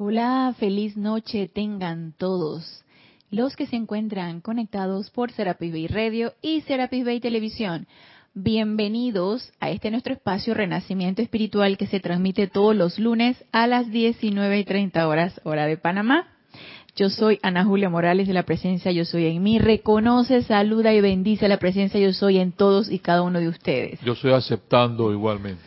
Hola, feliz noche tengan todos los que se encuentran conectados por Serapis Bay Radio y Serapis Bay Televisión. Bienvenidos a este nuestro espacio Renacimiento Espiritual que se transmite todos los lunes a las 19 y 30 horas, hora de Panamá. Yo soy Ana Julia Morales de la presencia Yo Soy en mí. Reconoce, saluda y bendice la presencia Yo Soy en todos y cada uno de ustedes. Yo estoy aceptando igualmente.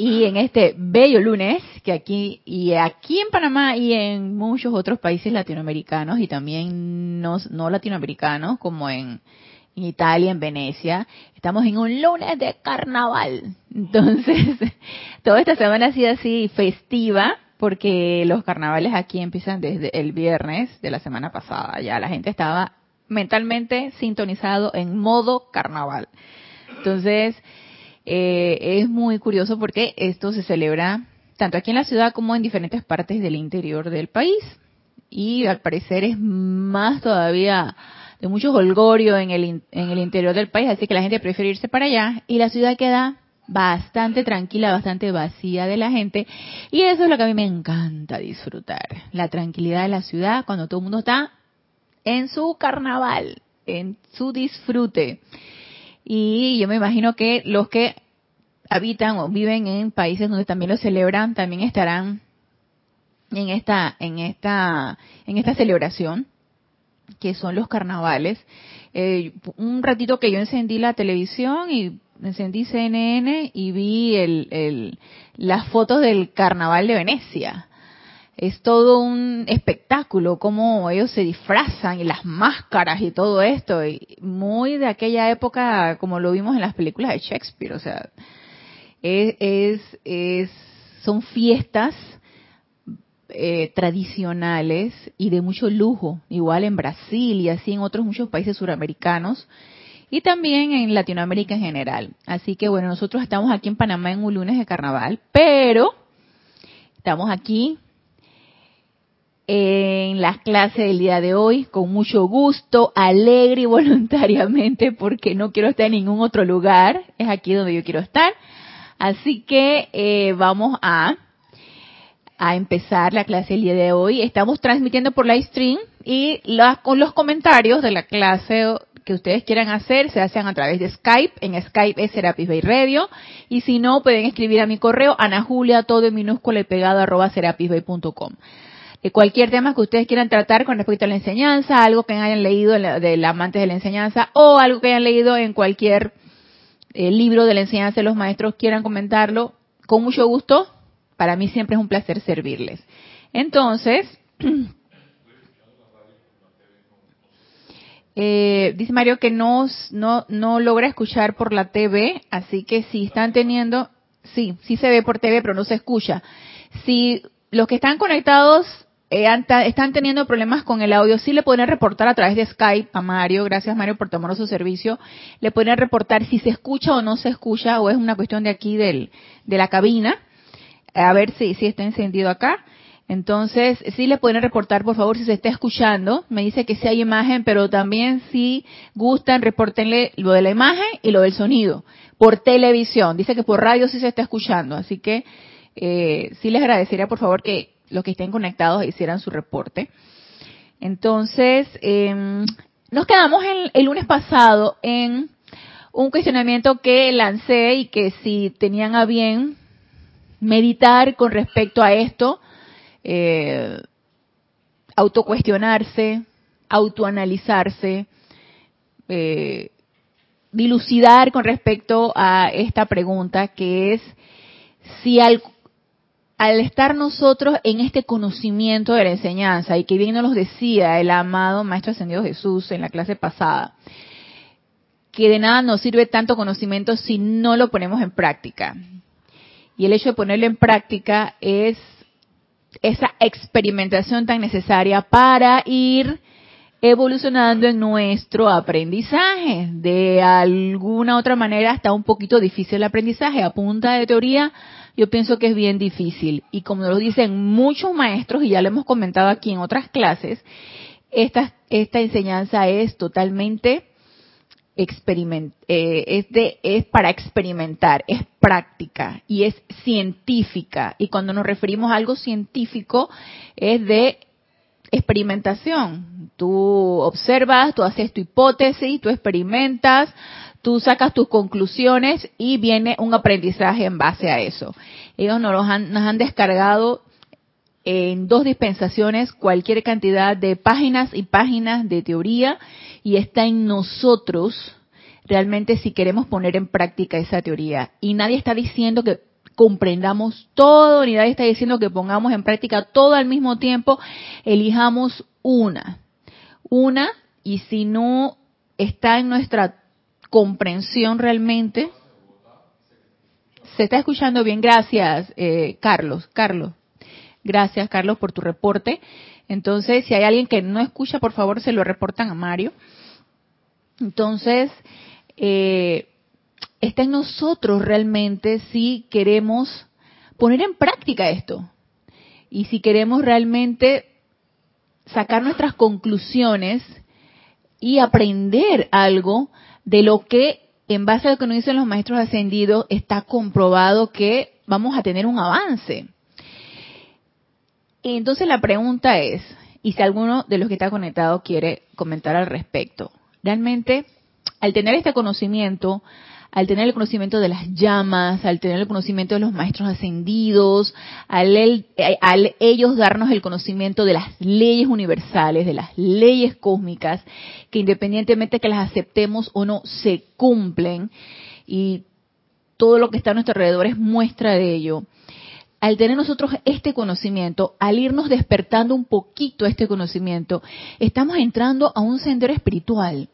Y en este bello lunes, que aquí y aquí en Panamá y en muchos otros países latinoamericanos y también no, no latinoamericanos, como en, en Italia, en Venecia, estamos en un lunes de carnaval. Entonces, toda esta semana ha sido así festiva, porque los carnavales aquí empiezan desde el viernes de la semana pasada. Ya la gente estaba mentalmente sintonizado en modo carnaval. Entonces, eh, es muy curioso porque esto se celebra tanto aquí en la ciudad como en diferentes partes del interior del país. Y al parecer es más todavía de mucho holgorio en el, en el interior del país, así que la gente prefiere irse para allá y la ciudad queda bastante tranquila, bastante vacía de la gente. Y eso es lo que a mí me encanta disfrutar. La tranquilidad de la ciudad cuando todo el mundo está en su carnaval, en su disfrute. Y yo me imagino que los que habitan o viven en países donde también lo celebran, también estarán en esta, en esta, en esta celebración, que son los carnavales. Eh, un ratito que yo encendí la televisión y encendí CNN y vi el, el, las fotos del carnaval de Venecia es todo un espectáculo, cómo ellos se disfrazan y las máscaras y todo esto, y muy de aquella época como lo vimos en las películas de Shakespeare, o sea, es, es, son fiestas eh, tradicionales y de mucho lujo, igual en Brasil y así en otros muchos países suramericanos y también en Latinoamérica en general. Así que bueno, nosotros estamos aquí en Panamá en un lunes de carnaval, pero estamos aquí en las clases del día de hoy con mucho gusto, alegre y voluntariamente porque no quiero estar en ningún otro lugar, es aquí donde yo quiero estar. Así que eh, vamos a, a empezar la clase del día de hoy. Estamos transmitiendo por live stream y con los comentarios de la clase que ustedes quieran hacer se hacen a través de Skype. En Skype es Serapis Bay Radio. Y si no, pueden escribir a mi correo, Ana Julia, todo en minúscula y pegado, arroba serapisbay.com cualquier tema que ustedes quieran tratar con respecto a la enseñanza, algo que hayan leído del amante de la enseñanza o algo que hayan leído en cualquier eh, libro de la enseñanza de los maestros, quieran comentarlo, con mucho gusto. Para mí siempre es un placer servirles. Entonces, eh, dice Mario que no, no, no logra escuchar por la TV, así que si están teniendo, sí, sí se ve por TV, pero no se escucha. Si los que están conectados eh, están teniendo problemas con el audio, sí le pueden reportar a través de Skype a Mario, gracias Mario por tomar su servicio, le pueden reportar si se escucha o no se escucha, o es una cuestión de aquí del, de la cabina, a ver si, si está encendido acá. Entonces, sí le pueden reportar, por favor, si se está escuchando. Me dice que sí hay imagen, pero también si gustan, reportenle lo de la imagen y lo del sonido. Por televisión. Dice que por radio sí se está escuchando. Así que eh, sí les agradecería, por favor, que los que estén conectados hicieran su reporte. Entonces, em, nos quedamos el lunes pasado en un cuestionamiento que lancé y que si tenían a bien meditar con respecto a esto, eh, autocuestionarse, autoanalizarse, eh, dilucidar con respecto a esta pregunta que es si al, al estar nosotros en este conocimiento de la enseñanza, y que bien nos lo decía el amado Maestro Ascendido Jesús en la clase pasada, que de nada nos sirve tanto conocimiento si no lo ponemos en práctica. Y el hecho de ponerlo en práctica es esa experimentación tan necesaria para ir evolucionando en nuestro aprendizaje. De alguna otra manera está un poquito difícil el aprendizaje. A punta de teoría yo pienso que es bien difícil. Y como lo dicen muchos maestros, y ya lo hemos comentado aquí en otras clases, esta, esta enseñanza es totalmente experiment, eh, es, de, es para experimentar, es práctica y es científica. Y cuando nos referimos a algo científico, es de experimentación. Tú observas, tú haces tu hipótesis, tú experimentas, tú sacas tus conclusiones y viene un aprendizaje en base a eso. Ellos nos, han, nos han descargado en dos dispensaciones cualquier cantidad de páginas y páginas de teoría y está en nosotros realmente si queremos poner en práctica esa teoría. Y nadie está diciendo que comprendamos todo, ni nadie está diciendo que pongamos en práctica todo al mismo tiempo, elijamos una. Una, y si no está en nuestra comprensión realmente, se está escuchando bien, gracias eh, Carlos, Carlos. Gracias Carlos por tu reporte. Entonces, si hay alguien que no escucha, por favor se lo reportan a Mario. Entonces, eh, está en nosotros realmente si queremos poner en práctica esto. Y si queremos realmente sacar nuestras conclusiones y aprender algo de lo que, en base a lo que nos dicen los maestros ascendidos, está comprobado que vamos a tener un avance. Entonces la pregunta es, y si alguno de los que está conectado quiere comentar al respecto, realmente al tener este conocimiento, al tener el conocimiento de las llamas, al tener el conocimiento de los maestros ascendidos, al, al, ellos darnos el conocimiento de las leyes universales, de las leyes cósmicas, que independientemente que las aceptemos o no, se cumplen, y todo lo que está a nuestro alrededor es muestra de ello. Al tener nosotros este conocimiento, al irnos despertando un poquito este conocimiento, estamos entrando a un sendero espiritual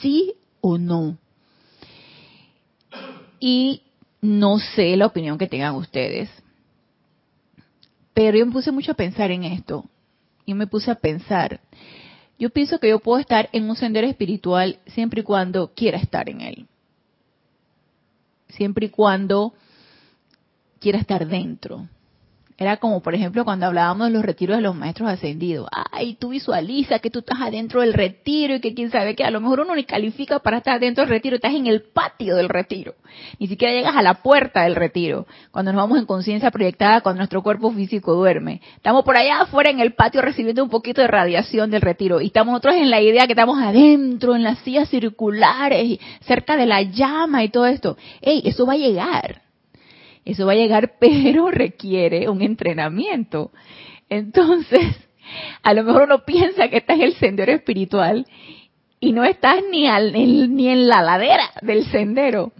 sí o no. Y no sé la opinión que tengan ustedes, pero yo me puse mucho a pensar en esto. Y me puse a pensar, yo pienso que yo puedo estar en un sendero espiritual siempre y cuando quiera estar en él. Siempre y cuando quiera estar dentro. Era como, por ejemplo, cuando hablábamos de los retiros de los maestros ascendidos. Ay, tú visualiza que tú estás adentro del retiro y que quién sabe que a lo mejor uno ni califica para estar dentro del retiro, estás en el patio del retiro. Ni siquiera llegas a la puerta del retiro. Cuando nos vamos en conciencia proyectada, cuando nuestro cuerpo físico duerme. Estamos por allá afuera en el patio recibiendo un poquito de radiación del retiro. Y estamos nosotros en la idea que estamos adentro, en las sillas circulares, cerca de la llama y todo esto. Ey, eso va a llegar eso va a llegar, pero requiere un entrenamiento. Entonces, a lo mejor uno piensa que estás en el sendero espiritual y no estás ni, al, ni en la ladera del sendero.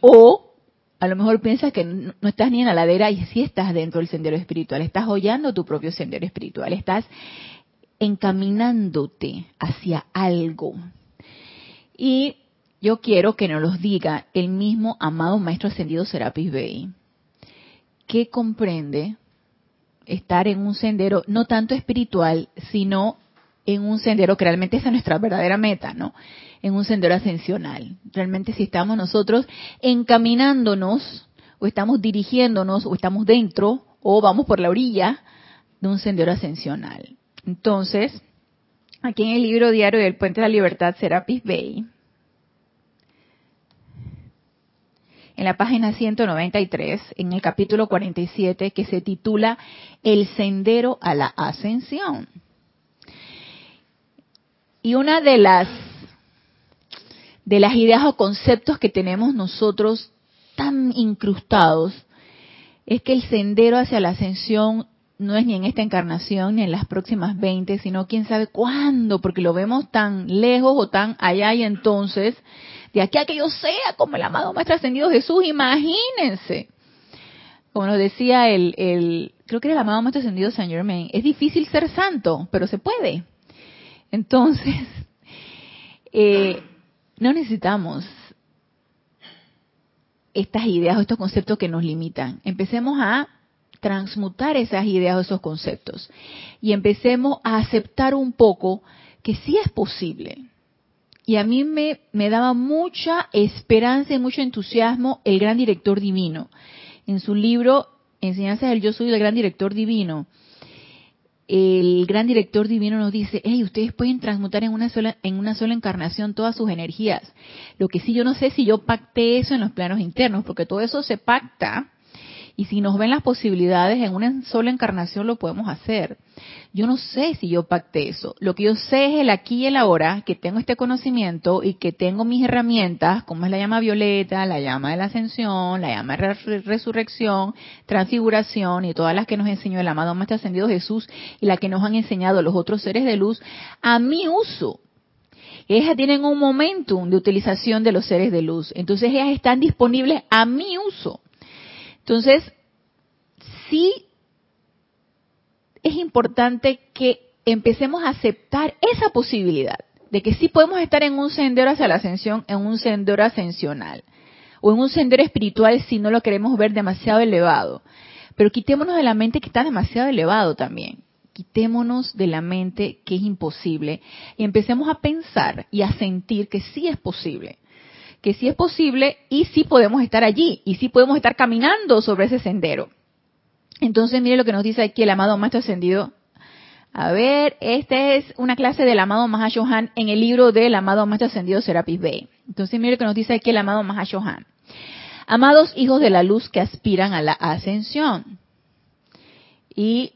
O a lo mejor piensas que no, estás ni en la ladera y sí estás dentro del sendero espiritual. Estás hollando tu propio sendero espiritual. Estás encaminándote hacia algo. Y yo quiero que nos los diga el mismo amado Maestro Ascendido Serapis Bey que comprende estar en un sendero no tanto espiritual, sino en un sendero que realmente esa es nuestra verdadera meta, ¿no? En un sendero ascensional. Realmente si estamos nosotros encaminándonos, o estamos dirigiéndonos, o estamos dentro, o vamos por la orilla de un sendero ascensional. Entonces, aquí en el libro diario del Puente de la Libertad, Serapis Bay, en la página 193, en el capítulo 47, que se titula El sendero a la ascensión. Y una de las de las ideas o conceptos que tenemos nosotros tan incrustados es que el sendero hacia la ascensión no es ni en esta encarnación ni en las próximas 20, sino quién sabe cuándo, porque lo vemos tan lejos o tan allá y entonces de aquí a que yo sea como el amado Maestro Ascendido Jesús, imagínense. Como nos decía el, el, creo que era el amado Maestro Ascendido Saint Germain, es difícil ser santo, pero se puede. Entonces, eh, no necesitamos estas ideas o estos conceptos que nos limitan. Empecemos a transmutar esas ideas o esos conceptos y empecemos a aceptar un poco que sí es posible, y a mí me, daba mucha esperanza y mucho entusiasmo el gran director divino. En su libro Enseñanzas del Yo Soy el Gran Director Divino, el gran director divino nos dice, hey, ustedes pueden transmutar en una sola, en una sola encarnación todas sus energías. Lo que sí yo no sé si yo pacté eso en los planos internos, porque todo eso se pacta y si nos ven las posibilidades en una sola encarnación lo podemos hacer. Yo no sé si yo pacté eso. Lo que yo sé es el aquí y el ahora, que tengo este conocimiento y que tengo mis herramientas, como es la llama violeta, la llama de la ascensión, la llama de resurrección, transfiguración y todas las que nos enseñó el amado Maestro Ascendido Jesús y las que nos han enseñado los otros seres de luz, a mi uso. Ellas tienen un momentum de utilización de los seres de luz. Entonces ellas están disponibles a mi uso. Entonces, sí es importante que empecemos a aceptar esa posibilidad de que sí podemos estar en un sendero hacia la ascensión, en un sendero ascensional, o en un sendero espiritual si no lo queremos ver demasiado elevado. Pero quitémonos de la mente que está demasiado elevado también. Quitémonos de la mente que es imposible y empecemos a pensar y a sentir que sí es posible que sí es posible y sí podemos estar allí y sí podemos estar caminando sobre ese sendero. Entonces, mire lo que nos dice aquí el amado Maestro Ascendido. A ver, esta es una clase del amado Mahashohan en el libro del amado Maestro Ascendido Serapis Bey. Entonces, mire lo que nos dice aquí el amado Mahashohan. Amados hijos de la luz que aspiran a la ascensión. Y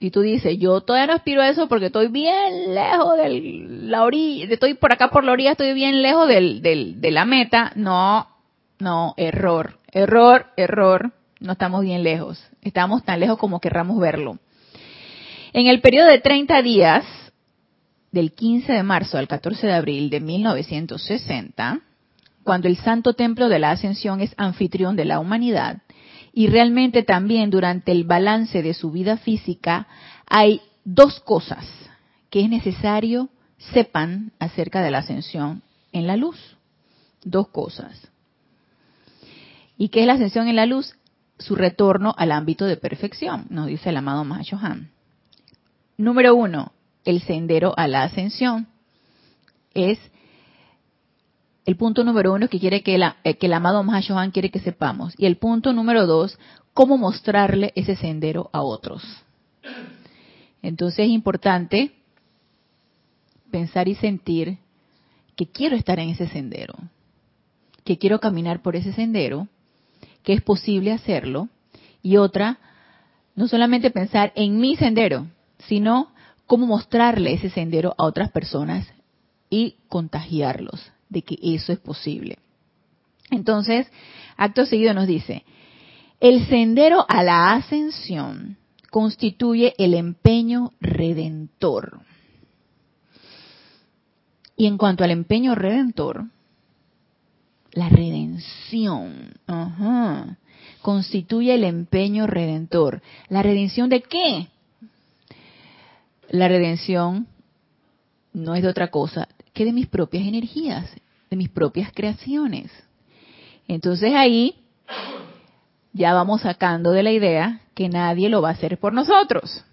y tú dices, yo todavía no aspiro a eso porque estoy bien lejos de la orilla, estoy por acá por la orilla, estoy bien lejos del, de la meta. No, no, error, error, error. No estamos bien lejos. Estamos tan lejos como querramos verlo. En el periodo de 30 días, del 15 de marzo al 14 de abril de 1960, cuando el Santo Templo de la Ascensión es anfitrión de la humanidad, y realmente también durante el balance de su vida física hay dos cosas que es necesario sepan acerca de la ascensión en la luz. Dos cosas. ¿Y qué es la ascensión en la luz? Su retorno al ámbito de perfección, nos dice el amado Mahashohan. Número uno, el sendero a la ascensión es el punto número uno que quiere que, eh, que el amado Mahashohan quiere que sepamos. Y el punto número dos, cómo mostrarle ese sendero a otros. Entonces es importante pensar y sentir que quiero estar en ese sendero, que quiero caminar por ese sendero, que es posible hacerlo. Y otra, no solamente pensar en mi sendero, sino cómo mostrarle ese sendero a otras personas y contagiarlos de que eso es posible. Entonces, acto seguido nos dice, el sendero a la ascensión constituye el empeño redentor. Y en cuanto al empeño redentor, la redención constituye el empeño redentor. ¿La redención de qué? La redención no es de otra cosa que de mis propias energías, de mis propias creaciones. Entonces ahí ya vamos sacando de la idea que nadie lo va a hacer por nosotros.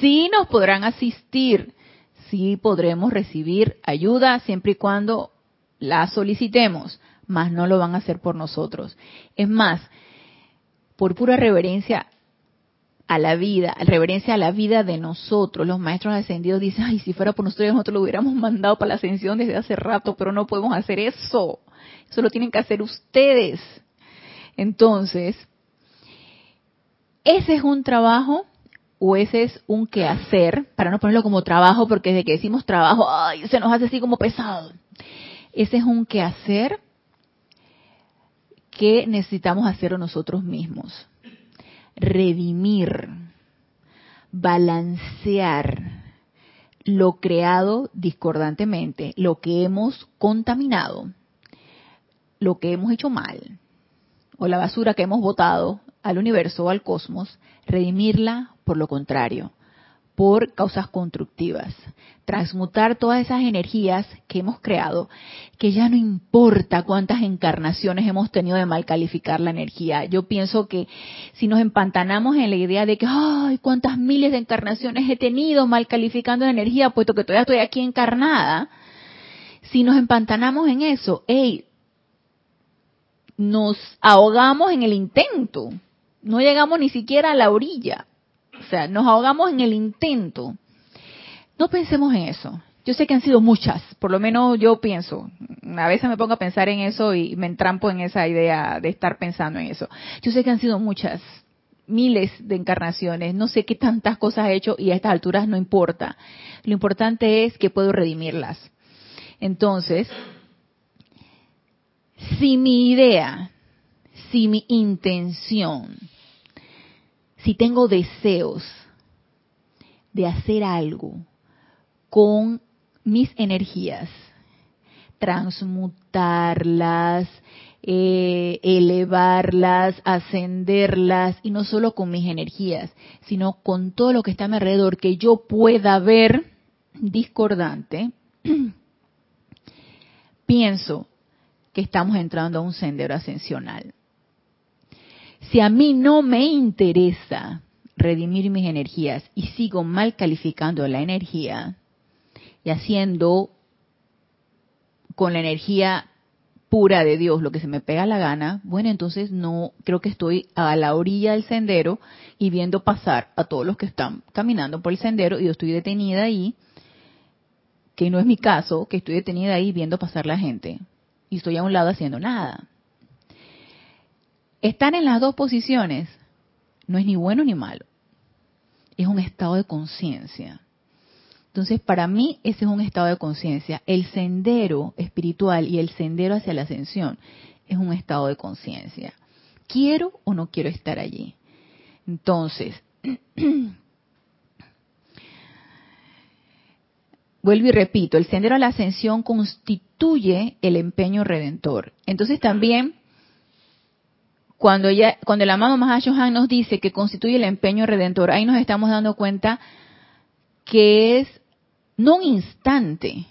Sí nos podrán asistir, sí podremos recibir ayuda siempre y cuando la solicitemos, mas no lo van a hacer por nosotros. Es más, por pura reverencia a la vida, reverencia a la vida de nosotros. Los maestros ascendidos dicen, ay, si fuera por nosotros, nosotros lo hubiéramos mandado para la ascensión desde hace rato, pero no podemos hacer eso. Eso lo tienen que hacer ustedes. Entonces, ese es un trabajo o ese es un quehacer, para no ponerlo como trabajo, porque desde que decimos trabajo, ay, se nos hace así como pesado. Ese es un quehacer que necesitamos hacer nosotros mismos redimir, balancear lo creado discordantemente, lo que hemos contaminado, lo que hemos hecho mal, o la basura que hemos botado al universo o al cosmos, redimirla por lo contrario, por causas constructivas. Transmutar todas esas energías que hemos creado, que ya no importa cuántas encarnaciones hemos tenido de mal calificar la energía. Yo pienso que si nos empantanamos en la idea de que, ay, cuántas miles de encarnaciones he tenido mal calificando la energía, puesto que todavía estoy aquí encarnada, si nos empantanamos en eso, hey, nos ahogamos en el intento, no llegamos ni siquiera a la orilla nos ahogamos en el intento. No pensemos en eso. Yo sé que han sido muchas, por lo menos yo pienso. A veces me pongo a pensar en eso y me entrampo en esa idea de estar pensando en eso. Yo sé que han sido muchas, miles de encarnaciones, no sé qué tantas cosas he hecho y a estas alturas no importa. Lo importante es que puedo redimirlas. Entonces, si mi idea, si mi intención, si tengo deseos de hacer algo con mis energías, transmutarlas, eh, elevarlas, ascenderlas, y no solo con mis energías, sino con todo lo que está a mi alrededor, que yo pueda ver discordante, pienso que estamos entrando a un sendero ascensional. Si a mí no me interesa redimir mis energías y sigo mal calificando la energía y haciendo con la energía pura de Dios lo que se me pega la gana, bueno, entonces no creo que estoy a la orilla del sendero y viendo pasar a todos los que están caminando por el sendero y yo estoy detenida ahí, que no es mi caso, que estoy detenida ahí viendo pasar la gente y estoy a un lado haciendo nada. Estar en las dos posiciones no es ni bueno ni malo. Es un estado de conciencia. Entonces, para mí, ese es un estado de conciencia. El sendero espiritual y el sendero hacia la ascensión es un estado de conciencia. ¿Quiero o no quiero estar allí? Entonces, vuelvo y repito, el sendero a la ascensión constituye el empeño redentor. Entonces también, cuando, ya, cuando el amado Mahashohan nos dice que constituye el empeño redentor, ahí nos estamos dando cuenta que es no un instante,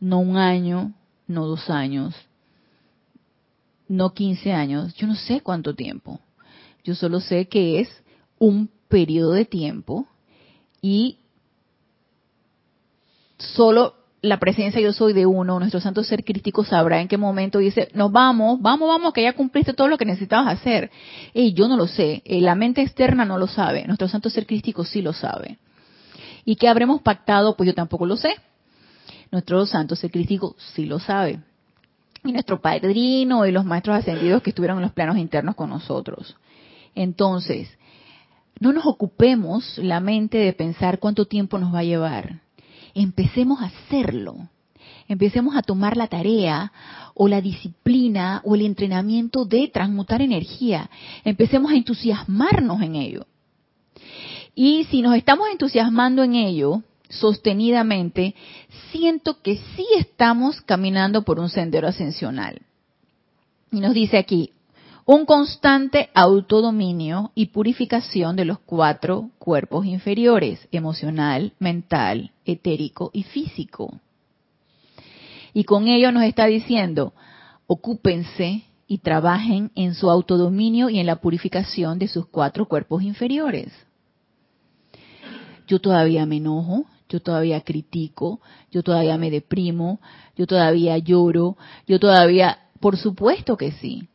no un año, no dos años, no quince años, yo no sé cuánto tiempo. Yo solo sé que es un periodo de tiempo y solo la presencia yo soy de uno, nuestro santo ser crítico sabrá en qué momento dice, nos vamos, vamos, vamos, que ya cumpliste todo lo que necesitabas hacer. Y yo no lo sé, eh, la mente externa no lo sabe, nuestro santo ser crítico sí lo sabe. ¿Y qué habremos pactado? Pues yo tampoco lo sé. Nuestro santo ser crítico sí lo sabe. Y nuestro padrino y los maestros ascendidos que estuvieron en los planos internos con nosotros. Entonces, no nos ocupemos la mente de pensar cuánto tiempo nos va a llevar empecemos a hacerlo. Empecemos a tomar la tarea o la disciplina o el entrenamiento de transmutar energía. Empecemos a entusiasmarnos en ello. Y si nos estamos entusiasmando en ello sostenidamente, siento que sí estamos caminando por un sendero ascensional. Y nos dice aquí, un constante autodominio y purificación de los cuatro cuerpos inferiores, emocional, mental, etérico y físico. Y con ello nos está diciendo, ocúpense y trabajen en su autodominio y en la purificación de sus cuatro cuerpos inferiores. Yo todavía me enojo, yo todavía critico, yo todavía me deprimo, yo todavía lloro, yo todavía, por supuesto que sí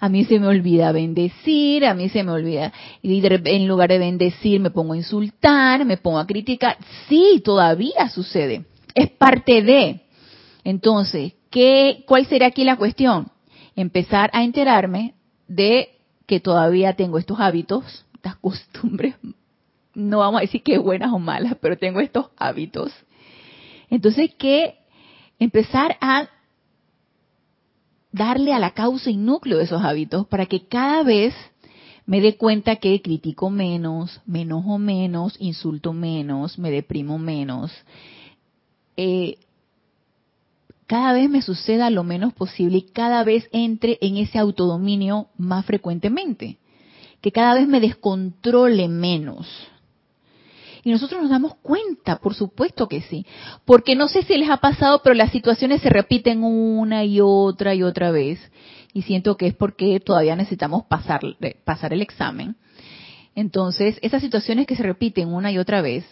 a mí se me olvida bendecir, a mí se me olvida, y en lugar de bendecir me pongo a insultar, me pongo a criticar. Sí, todavía sucede. Es parte de. Entonces, ¿qué, ¿cuál sería aquí la cuestión? Empezar a enterarme de que todavía tengo estos hábitos, estas costumbres, no vamos a decir que buenas o malas, pero tengo estos hábitos. Entonces, que empezar a darle a la causa y núcleo de esos hábitos para que cada vez me dé cuenta que critico menos, me enojo menos, insulto menos, me deprimo menos. Eh, cada vez me suceda lo menos posible y cada vez entre en ese autodominio más frecuentemente. Que cada vez me descontrole menos. Y nosotros nos damos cuenta, por supuesto que sí. Porque no sé si les ha pasado, pero las situaciones se repiten una y otra y otra vez. Y siento que es porque todavía necesitamos pasar, pasar el examen. Entonces, esas situaciones que se repiten una y otra vez,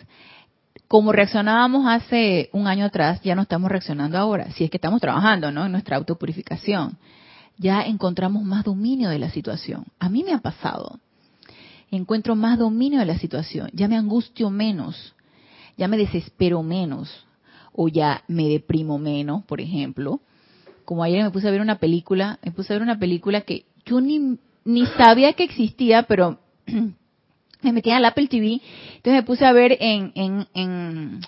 como reaccionábamos hace un año atrás, ya no estamos reaccionando ahora. Si es que estamos trabajando, ¿no? En nuestra autopurificación. Ya encontramos más dominio de la situación. A mí me ha pasado. Encuentro más dominio de la situación, ya me angustio menos, ya me desespero menos o ya me deprimo menos, por ejemplo. Como ayer me puse a ver una película, me puse a ver una película que yo ni, ni sabía que existía, pero me metí al Apple TV, entonces me puse a ver en, en, en,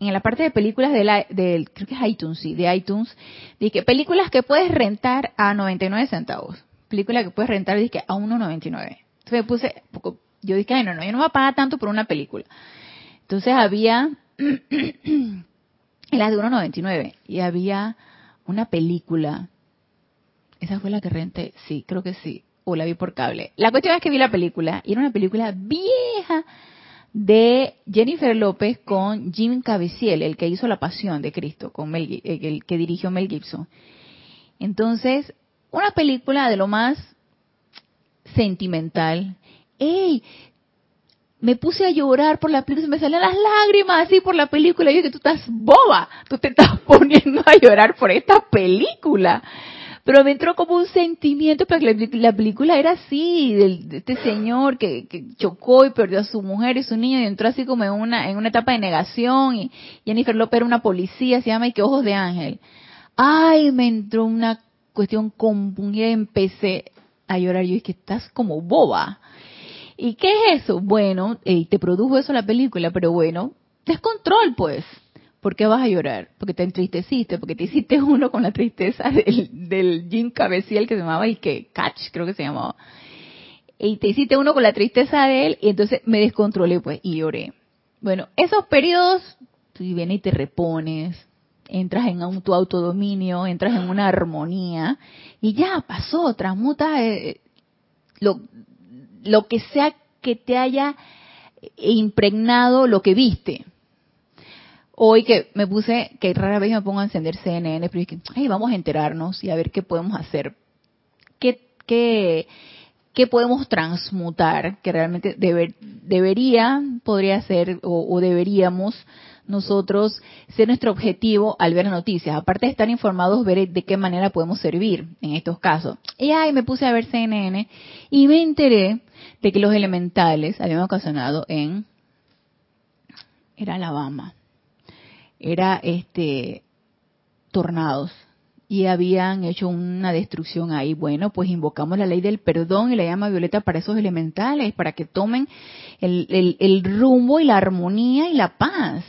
en la parte de películas de la, del, creo que es iTunes, sí, de iTunes, dije, películas que puedes rentar a 99 centavos. Película que puedes rentar, dije, a 1.99. Entonces me puse, yo dije, ay, no, no, yo no voy a pagar tanto por una película. Entonces había, las de 1.99, y había una película, esa fue la que renté, sí, creo que sí, o la vi por cable. La cuestión es que vi la película, y era una película vieja, de Jennifer López con Jim Caviezel, el que hizo La Pasión de Cristo, con el que dirigió Mel Gibson. Entonces, una película de lo más sentimental. ¡Ey! Me puse a llorar por la película, me salían las lágrimas así por la película. Y yo que tú estás boba, tú te estás poniendo a llorar por esta película pero me entró como un sentimiento, porque la, película era así, de, este señor que, chocó y perdió a su mujer y su niño y entró así como en una, en una etapa de negación y Jennifer López era una policía, se llama y que ojos de ángel. Ay, me entró una cuestión compungida y empecé a llorar. Yo dije, estás como boba. ¿Y qué es eso? Bueno, te produjo eso la película, pero bueno, descontrol pues. ¿Por qué vas a llorar? Porque te entristeciste, porque te hiciste uno con la tristeza del, del Jim Cabeciel que se llamaba y que Catch, creo que se llamaba. Y te hiciste uno con la tristeza de él y entonces me descontrolé pues y lloré. Bueno, esos periodos, tú vienes y te repones, entras en tu autodominio, entras en una armonía y ya pasó, transmuta eh, lo, lo que sea que te haya impregnado lo que viste Hoy que me puse, que rara vez me pongo a encender CNN, pero dije, ay, vamos a enterarnos y a ver qué podemos hacer. ¿Qué, qué, qué podemos transmutar? Que realmente debería, podría ser, o, deberíamos nosotros ser nuestro objetivo al ver las noticias. Aparte de estar informados, ver de qué manera podemos servir en estos casos. Y ahí me puse a ver CNN y me enteré de que los elementales habían ocasionado en... Era Alabama era este tornados y habían hecho una destrucción ahí. Bueno, pues invocamos la ley del perdón y la llama violeta para esos elementales, para que tomen el, el, rumbo y la armonía y la paz.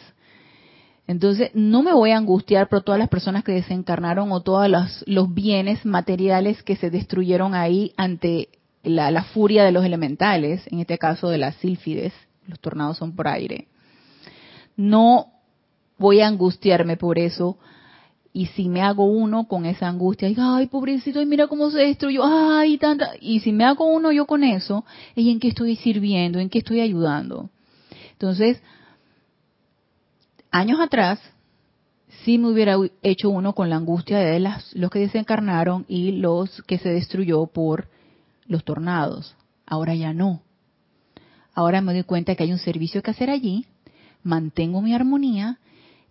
Entonces, no me voy a angustiar por todas las personas que desencarnaron o todos los, bienes materiales que se destruyeron ahí ante la, furia de los elementales, en este caso de las sílfides, los tornados son por aire. No voy a angustiarme por eso. Y si me hago uno con esa angustia, ay, pobrecito, y mira cómo se destruyó, ay, tanta. Y si me hago uno yo con eso, ¿y en qué estoy sirviendo? ¿En qué estoy ayudando? Entonces, años atrás, sí me hubiera hecho uno con la angustia de las, los que desencarnaron y los que se destruyó por los tornados. Ahora ya no. Ahora me doy cuenta que hay un servicio que hacer allí, mantengo mi armonía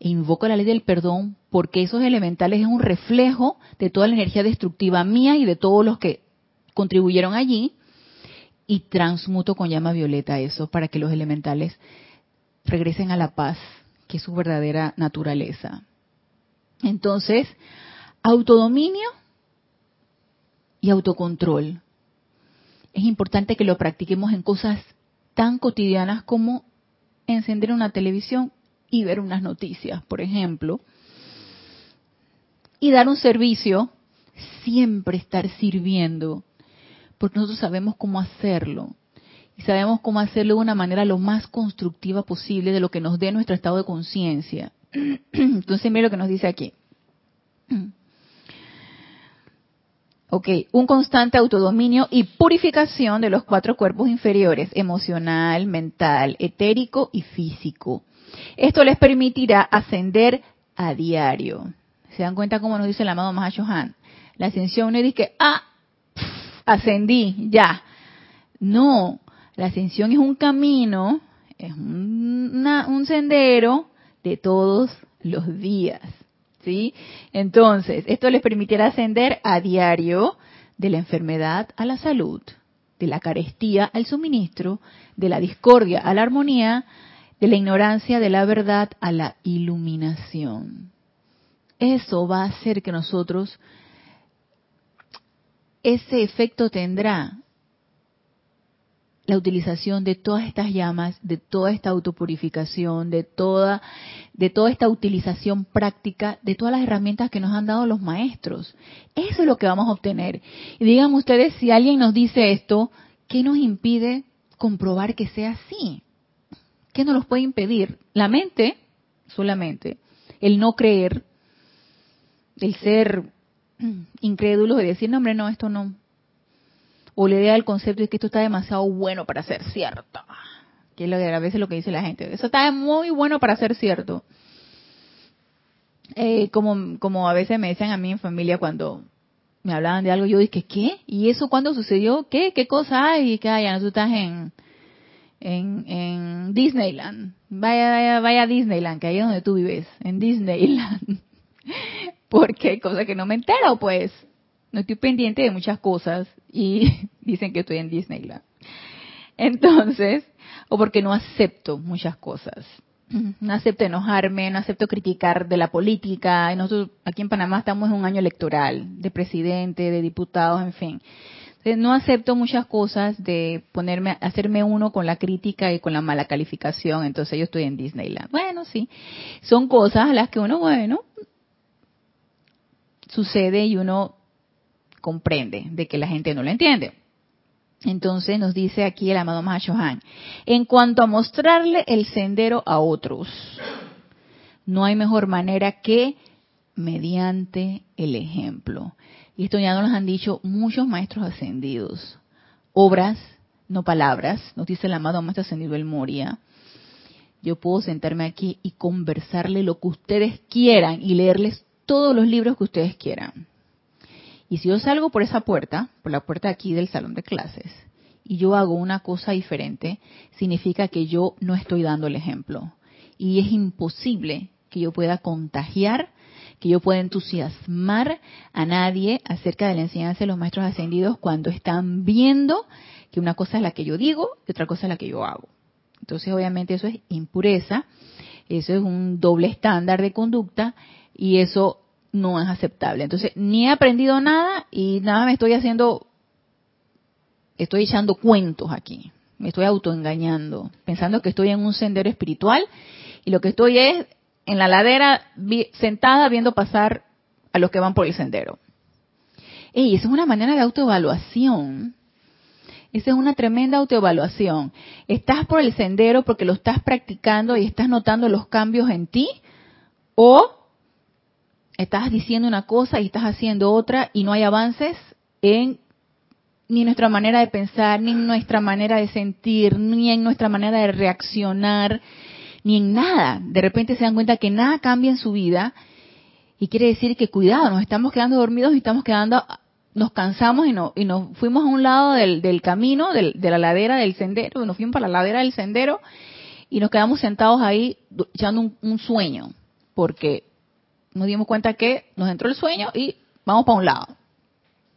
e invoco la ley del perdón porque esos elementales es un reflejo de toda la energía destructiva mía y de todos los que contribuyeron allí y transmuto con llama violeta eso para que los elementales regresen a la paz, que es su verdadera naturaleza. Entonces, autodominio y autocontrol. Es importante que lo practiquemos en cosas tan cotidianas como encender una televisión y ver unas noticias, por ejemplo, y dar un servicio, siempre estar sirviendo, porque nosotros sabemos cómo hacerlo. Y sabemos cómo hacerlo de una manera lo más constructiva posible de lo que nos dé nuestro estado de conciencia. Entonces, mire lo que nos dice aquí. Ok, un constante autodominio y purificación de los cuatro cuerpos inferiores, emocional, mental, etérico y físico. Esto les permitirá ascender a diario. ¿Se dan cuenta cómo nos dice el amado Mahashohan? La ascensión no es que, ah, ascendí, ya. No, la ascensión es un camino, es un sendero de todos los días. ¿Sí? Entonces, esto les permitirá ascender a diario de la enfermedad a la salud, de la carestía al suministro, de la discordia a la armonía, de la ignorancia de la verdad a la iluminación. Eso va a hacer que nosotros, ese efecto tendrá la utilización de todas estas llamas, de toda esta autopurificación, de toda, de toda esta utilización práctica, de todas las herramientas que nos han dado los maestros. Eso es lo que vamos a obtener. Y digan ustedes, si alguien nos dice esto, ¿qué nos impide comprobar que sea así? ¿Qué nos los puede impedir? La mente, solamente, el no creer, el ser incrédulo de decir, no, hombre, no, esto no, o le idea el concepto de que esto está demasiado bueno para ser cierto. Que es lo que a veces lo que dice la gente. Eso está muy bueno para ser cierto. Eh, como, como a veces me dicen a mí en familia cuando me hablaban de algo, yo dije, ¿qué? ¿Y eso cuándo sucedió? ¿Qué? ¿Qué cosa hay? Que ya no tú estás en, en, en Disneyland. Vaya, vaya, vaya a Disneyland, que ahí es donde tú vives, en Disneyland. Porque hay cosas que no me entero, pues no estoy pendiente de muchas cosas y dicen que estoy en Disneyland. Entonces, o porque no acepto muchas cosas. No acepto enojarme, no acepto criticar de la política. Nosotros aquí en Panamá estamos en un año electoral, de presidente, de diputados, en fin. No acepto muchas cosas de ponerme, hacerme uno con la crítica y con la mala calificación. Entonces yo estoy en Disneyland. Bueno, sí. Son cosas a las que uno, bueno, sucede y uno comprende, de que la gente no lo entiende. Entonces nos dice aquí el amado Mahashohan, en cuanto a mostrarle el sendero a otros, no hay mejor manera que mediante el ejemplo. Y esto ya nos han dicho muchos maestros ascendidos. Obras, no palabras, nos dice el amado maestro ascendido el Moria. Yo puedo sentarme aquí y conversarle lo que ustedes quieran y leerles todos los libros que ustedes quieran. Y si yo salgo por esa puerta, por la puerta aquí del salón de clases, y yo hago una cosa diferente, significa que yo no estoy dando el ejemplo. Y es imposible que yo pueda contagiar, que yo pueda entusiasmar a nadie acerca de la enseñanza de los maestros ascendidos cuando están viendo que una cosa es la que yo digo y otra cosa es la que yo hago. Entonces, obviamente, eso es impureza, eso es un doble estándar de conducta y eso no es aceptable. Entonces, ni he aprendido nada y nada me estoy haciendo, estoy echando cuentos aquí, me estoy autoengañando, pensando que estoy en un sendero espiritual y lo que estoy es en la ladera sentada viendo pasar a los que van por el sendero. Y esa es una manera de autoevaluación. Esa es una tremenda autoevaluación. Estás por el sendero porque lo estás practicando y estás notando los cambios en ti o estás diciendo una cosa y estás haciendo otra y no hay avances en ni nuestra manera de pensar, ni en nuestra manera de sentir, ni en nuestra manera de reaccionar, ni en nada. De repente se dan cuenta que nada cambia en su vida y quiere decir que cuidado, nos estamos quedando dormidos y estamos quedando, nos cansamos y, no, y nos fuimos a un lado del, del camino, del, de la ladera del sendero, nos fuimos para la ladera del sendero y nos quedamos sentados ahí echando un, un sueño, porque nos dimos cuenta que nos entró el sueño y vamos para un lado.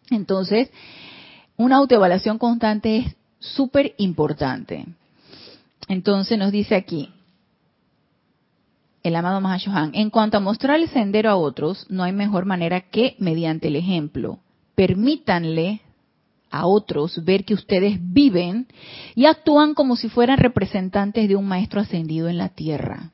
Entonces, una autoevaluación constante es súper importante. Entonces nos dice aquí, el amado Mahashohan, en cuanto a mostrar el sendero a otros, no hay mejor manera que mediante el ejemplo. Permítanle a otros ver que ustedes viven y actúan como si fueran representantes de un maestro ascendido en la tierra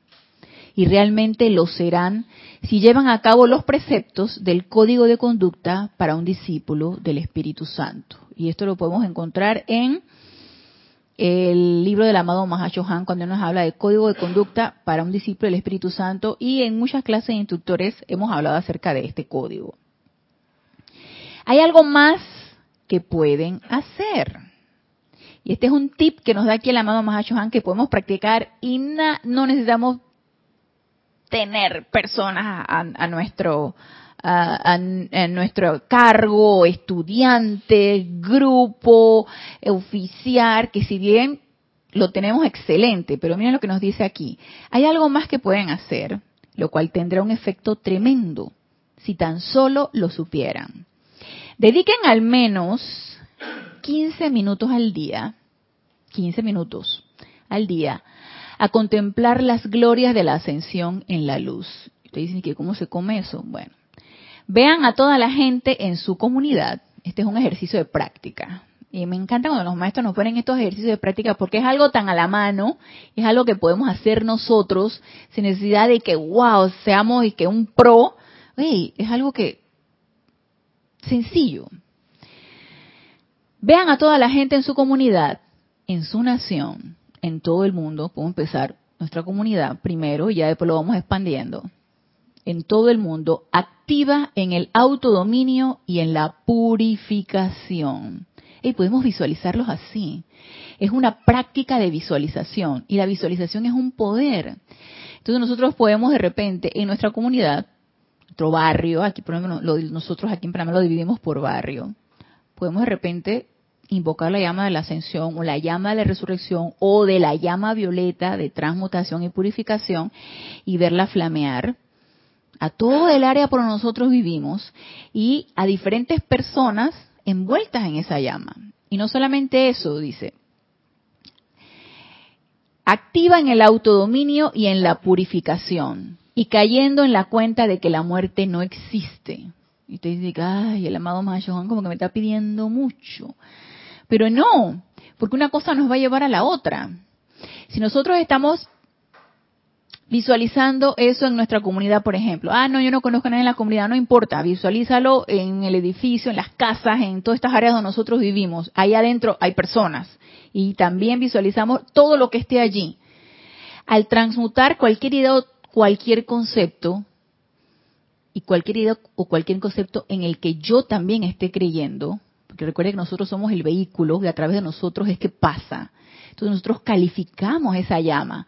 y realmente lo serán si llevan a cabo los preceptos del código de conducta para un discípulo del Espíritu Santo. Y esto lo podemos encontrar en el libro del amado Mahashohan cuando nos habla de código de conducta para un discípulo del Espíritu Santo y en muchas clases de instructores hemos hablado acerca de este código. Hay algo más que pueden hacer. Y este es un tip que nos da aquí el amado Mahashohan que podemos practicar y no necesitamos tener personas a, nuestro a, nuestro cargo, estudiante, grupo, oficial, que si bien lo tenemos excelente, pero miren lo que nos dice aquí. Hay algo más que pueden hacer, lo cual tendrá un efecto tremendo si tan solo lo supieran. Dediquen al menos 15 minutos al día, 15 minutos al día, a contemplar las glorias de la ascensión en la luz. Ustedes dicen que cómo se come eso. Bueno, vean a toda la gente en su comunidad. Este es un ejercicio de práctica. Y me encanta cuando los maestros nos ponen estos ejercicios de práctica porque es algo tan a la mano, es algo que podemos hacer nosotros sin necesidad de que, wow, seamos y que un pro. es algo que sencillo. Vean a toda la gente en su comunidad, en su nación, en todo el mundo. Podemos empezar nuestra comunidad primero y ya después lo vamos expandiendo. En todo el mundo, activa en el autodominio y en la purificación. Y podemos visualizarlos así. Es una práctica de visualización y la visualización es un poder. Entonces nosotros podemos de repente en nuestra comunidad, nuestro barrio, aquí por ejemplo nosotros aquí en Panamá lo dividimos por barrio, podemos de repente invocar la llama de la ascensión o la llama de la resurrección o de la llama violeta de transmutación y purificación y verla flamear a todo el área por nosotros vivimos y a diferentes personas envueltas en esa llama. Y no solamente eso, dice, activa en el autodominio y en la purificación y cayendo en la cuenta de que la muerte no existe. Y te dice, ay, el amado Mahayohan como que me está pidiendo mucho. Pero no, porque una cosa nos va a llevar a la otra. Si nosotros estamos visualizando eso en nuestra comunidad, por ejemplo. Ah, no, yo no conozco a nadie en la comunidad, no importa, visualízalo en el edificio, en las casas, en todas estas áreas donde nosotros vivimos. Ahí adentro hay personas y también visualizamos todo lo que esté allí. Al transmutar cualquier idea o cualquier concepto, y cualquier idea o cualquier concepto en el que yo también esté creyendo, recuerde que nosotros somos el vehículo y a través de nosotros es que pasa. Entonces nosotros calificamos esa llama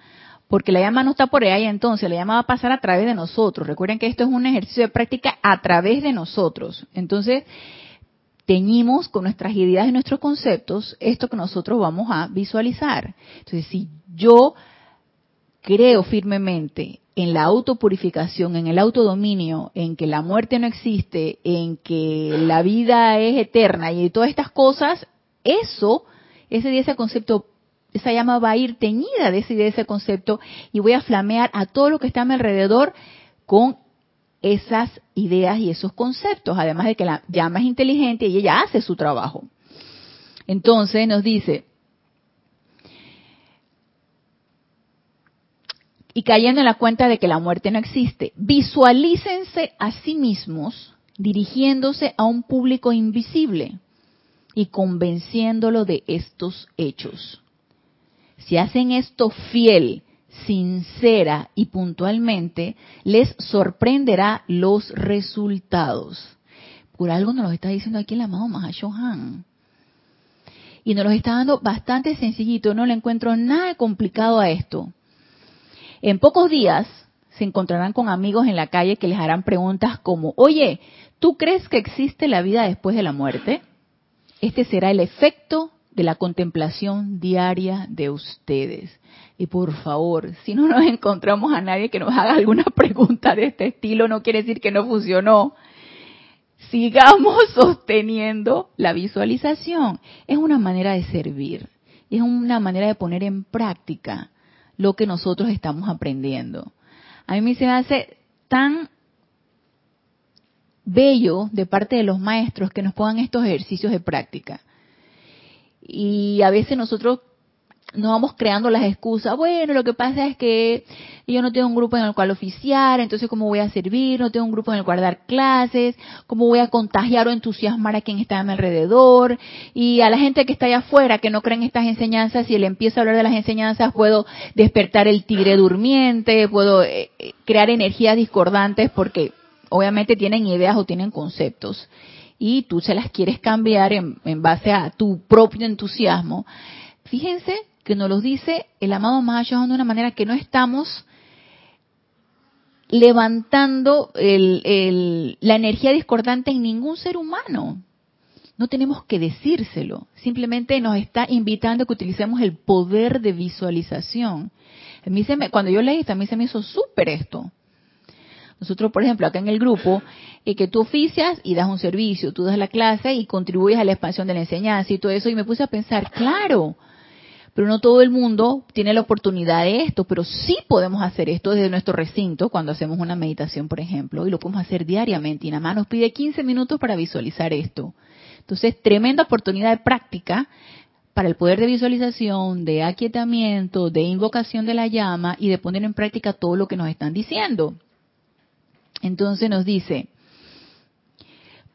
porque la llama no está por ahí entonces, la llama va a pasar a través de nosotros. Recuerden que esto es un ejercicio de práctica a través de nosotros. Entonces, teñimos con nuestras ideas y nuestros conceptos esto que nosotros vamos a visualizar. Entonces, si yo creo firmemente en la autopurificación, en el autodominio, en que la muerte no existe, en que la vida es eterna y todas estas cosas, eso, ese ese concepto esa llama va a ir teñida de ese, de ese concepto y voy a flamear a todo lo que está a mi alrededor con esas ideas y esos conceptos, además de que la llama es inteligente y ella hace su trabajo. Entonces nos dice, y cayendo en la cuenta de que la muerte no existe, visualícense a sí mismos dirigiéndose a un público invisible y convenciéndolo de estos hechos. Si hacen esto fiel, sincera y puntualmente, les sorprenderá los resultados. Por algo nos lo está diciendo aquí el amado Mahashohan. Y nos lo está dando bastante sencillito, no le encuentro nada complicado a esto. En pocos días se encontrarán con amigos en la calle que les harán preguntas como, oye, ¿tú crees que existe la vida después de la muerte? Este será el efecto de la contemplación diaria de ustedes. Y por favor, si no nos encontramos a nadie que nos haga alguna pregunta de este estilo, no quiere decir que no funcionó. Sigamos sosteniendo la visualización. Es una manera de servir. Es una manera de poner en práctica lo que nosotros estamos aprendiendo. A mí se me hace tan bello de parte de los maestros que nos pongan estos ejercicios de práctica y a veces nosotros nos vamos creando las excusas. Bueno, lo que pasa es que yo no tengo un grupo en el cual oficiar, entonces ¿cómo voy a servir? No tengo un grupo en el cual dar clases, ¿cómo voy a contagiar o entusiasmar a quien está a mi alrededor? Y a la gente que está allá afuera, que no creen estas enseñanzas, si le empiezo a hablar de las enseñanzas, puedo despertar el tigre durmiente, puedo eh, eh, crear energías discordantes porque obviamente tienen ideas o tienen conceptos y tú se las quieres cambiar en, base a tu propio entusiasmo. Fíjense que nos lo dice el amado Mahashohan de una manera que no estamos levantando la energía discordante en ningún ser humano. No tenemos que decírselo, simplemente nos está invitando a que utilicemos el poder de visualización. A mí cuando yo leí, también se me hizo súper esto. Nosotros, por ejemplo, acá en el grupo, eh, que tú oficias y das un servicio, tú das la clase y contribuyes a la expansión de la enseñanza y todo eso, y me puse a pensar, claro, pero no todo el mundo tiene la oportunidad de esto, pero sí podemos hacer esto desde nuestro recinto cuando hacemos una meditación, por ejemplo, y lo podemos hacer diariamente, y nada más nos pide 15 minutos para visualizar esto. Entonces, tremenda oportunidad de práctica para el poder de visualización, de aquietamiento, de invocación de la llama y de poner en práctica todo lo que nos están diciendo. Entonces nos dice,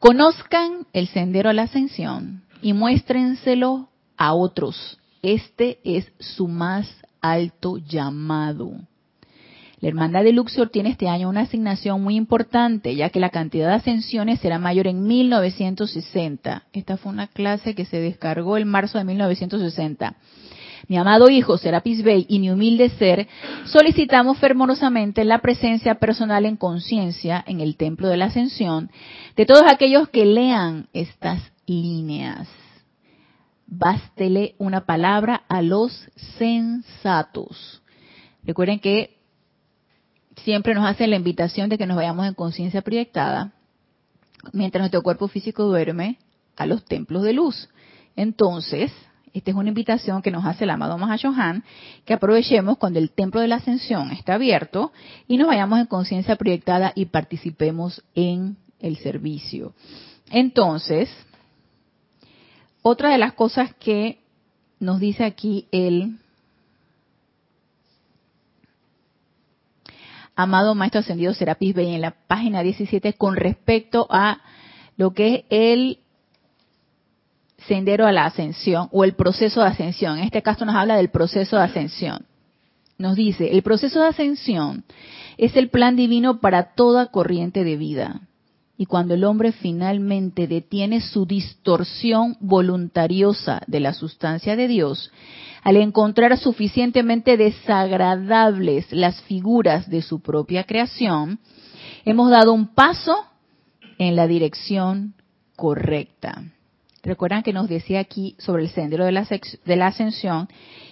conozcan el sendero a la ascensión y muéstrenselo a otros. Este es su más alto llamado. La Hermandad de Luxor tiene este año una asignación muy importante, ya que la cantidad de ascensiones será mayor en 1960. Esta fue una clase que se descargó en marzo de 1960. Mi amado hijo Serapis Bey y mi humilde ser, solicitamos fervorosamente la presencia personal en conciencia en el Templo de la Ascensión de todos aquellos que lean estas líneas. Bástele una palabra a los sensatos. Recuerden que siempre nos hace la invitación de que nos vayamos en conciencia proyectada, mientras nuestro cuerpo físico duerme, a los templos de luz. Entonces, esta es una invitación que nos hace el amado Mahashohan, que aprovechemos cuando el templo de la ascensión está abierto y nos vayamos en conciencia proyectada y participemos en el servicio. Entonces, otra de las cosas que nos dice aquí el amado Maestro Ascendido Serapis Bey en la página 17 con respecto a lo que es el sendero a la ascensión o el proceso de ascensión. En este caso nos habla del proceso de ascensión. Nos dice, el proceso de ascensión es el plan divino para toda corriente de vida. Y cuando el hombre finalmente detiene su distorsión voluntariosa de la sustancia de Dios, al encontrar suficientemente desagradables las figuras de su propia creación, hemos dado un paso en la dirección correcta. Recuerdan que nos decía aquí sobre el sendero de la, de la ascensión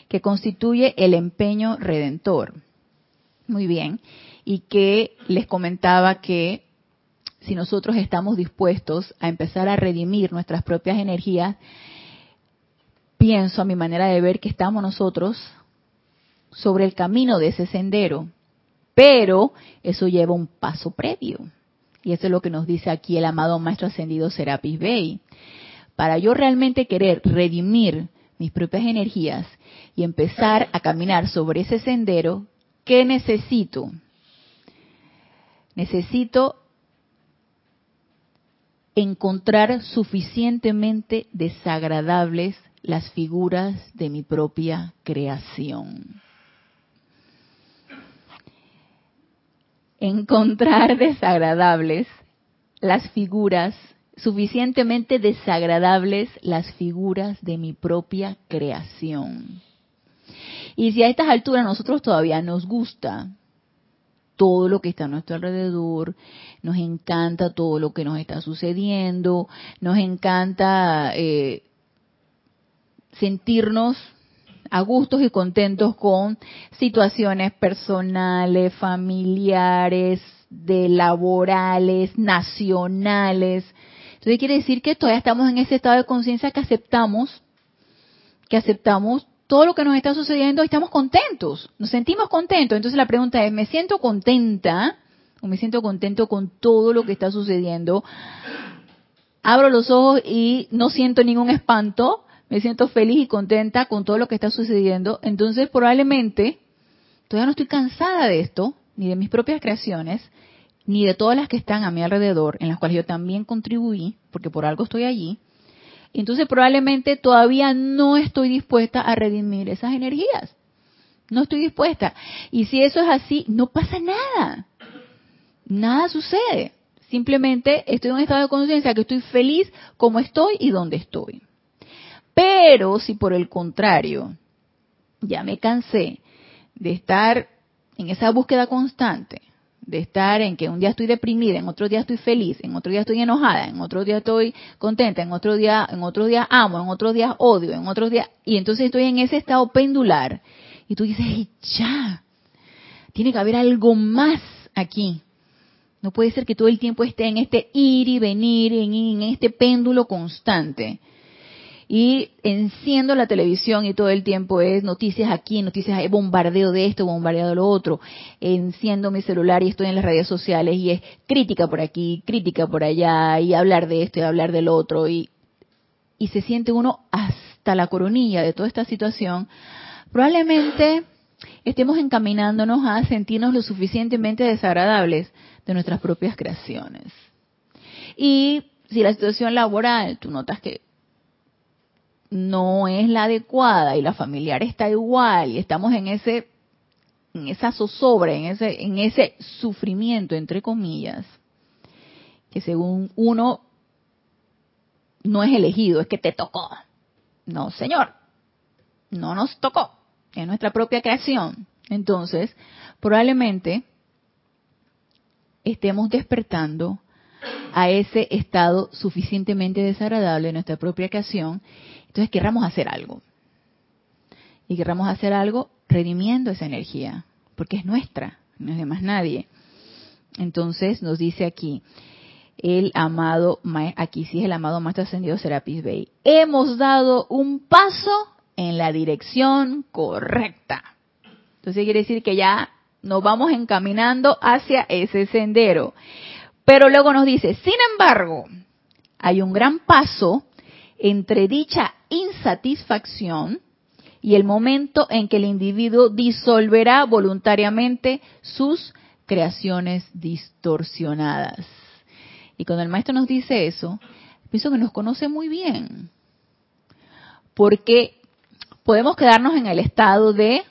que constituye el empeño redentor. Muy bien. Y que les comentaba que si nosotros estamos dispuestos a empezar a redimir nuestras propias energías, pienso a mi manera de ver que estamos nosotros sobre el camino de ese sendero, pero eso lleva un paso previo. Y eso es lo que nos dice aquí el amado Maestro Ascendido Serapis Bey. Para yo realmente querer redimir mis propias energías y empezar a caminar sobre ese sendero, ¿qué necesito? Necesito encontrar suficientemente desagradables las figuras de mi propia creación. Encontrar desagradables las figuras, suficientemente desagradables las figuras de mi propia creación. Y si a estas alturas nosotros todavía nos gusta todo lo que está a nuestro alrededor, nos encanta todo lo que nos está sucediendo, nos encanta eh, sentirnos a gustos y contentos con situaciones personales, familiares, de laborales, nacionales. Entonces quiere decir que todavía estamos en ese estado de conciencia que aceptamos, que aceptamos todo lo que nos está sucediendo estamos contentos, nos sentimos contentos. Entonces la pregunta es, ¿me siento contenta o me siento contento con todo lo que está sucediendo? Abro los ojos y no siento ningún espanto, me siento feliz y contenta con todo lo que está sucediendo. Entonces probablemente todavía no estoy cansada de esto, ni de mis propias creaciones, ni de todas las que están a mi alrededor, en las cuales yo también contribuí, porque por algo estoy allí. Entonces probablemente todavía no estoy dispuesta a redimir esas energías. No estoy dispuesta. Y si eso es así, no pasa nada. Nada sucede. Simplemente estoy en un estado de conciencia que estoy feliz como estoy y donde estoy. Pero si por el contrario, ya me cansé de estar en esa búsqueda constante, de estar en que un día estoy deprimida, en otro día estoy feliz, en otro día estoy enojada, en otro día estoy contenta, en otro día, en otro día amo, en otro día odio, en otro día, y entonces estoy en ese estado pendular. Y tú dices, ya, tiene que haber algo más aquí. No puede ser que todo el tiempo esté en este ir y venir, en, este péndulo constante. Y enciendo la televisión y todo el tiempo es noticias aquí, noticias ahí, bombardeo de esto, bombardeo de lo otro. Enciendo mi celular y estoy en las redes sociales y es crítica por aquí, crítica por allá, y hablar de esto y hablar del otro. Y, y se siente uno hasta la coronilla de toda esta situación. Probablemente estemos encaminándonos a sentirnos lo suficientemente desagradables de nuestras propias creaciones. Y si la situación laboral, tú notas que no es la adecuada y la familiar está igual y estamos en ese en esa zozobra, en ese en ese sufrimiento entre comillas, que según uno no es elegido, es que te tocó. No, señor. No nos tocó es nuestra propia creación. Entonces, probablemente estemos despertando a ese estado suficientemente desagradable de nuestra propia creación, entonces querramos hacer algo. Y querramos hacer algo redimiendo esa energía, porque es nuestra, no es de más nadie. Entonces nos dice aquí, el amado, aquí sí es el amado Maestro Ascendido Serapis Bey, hemos dado un paso en la dirección correcta. Entonces quiere decir que ya nos vamos encaminando hacia ese sendero. Pero luego nos dice, sin embargo, hay un gran paso entre dicha insatisfacción y el momento en que el individuo disolverá voluntariamente sus creaciones distorsionadas. Y cuando el maestro nos dice eso, pienso que nos conoce muy bien. Porque podemos quedarnos en el estado de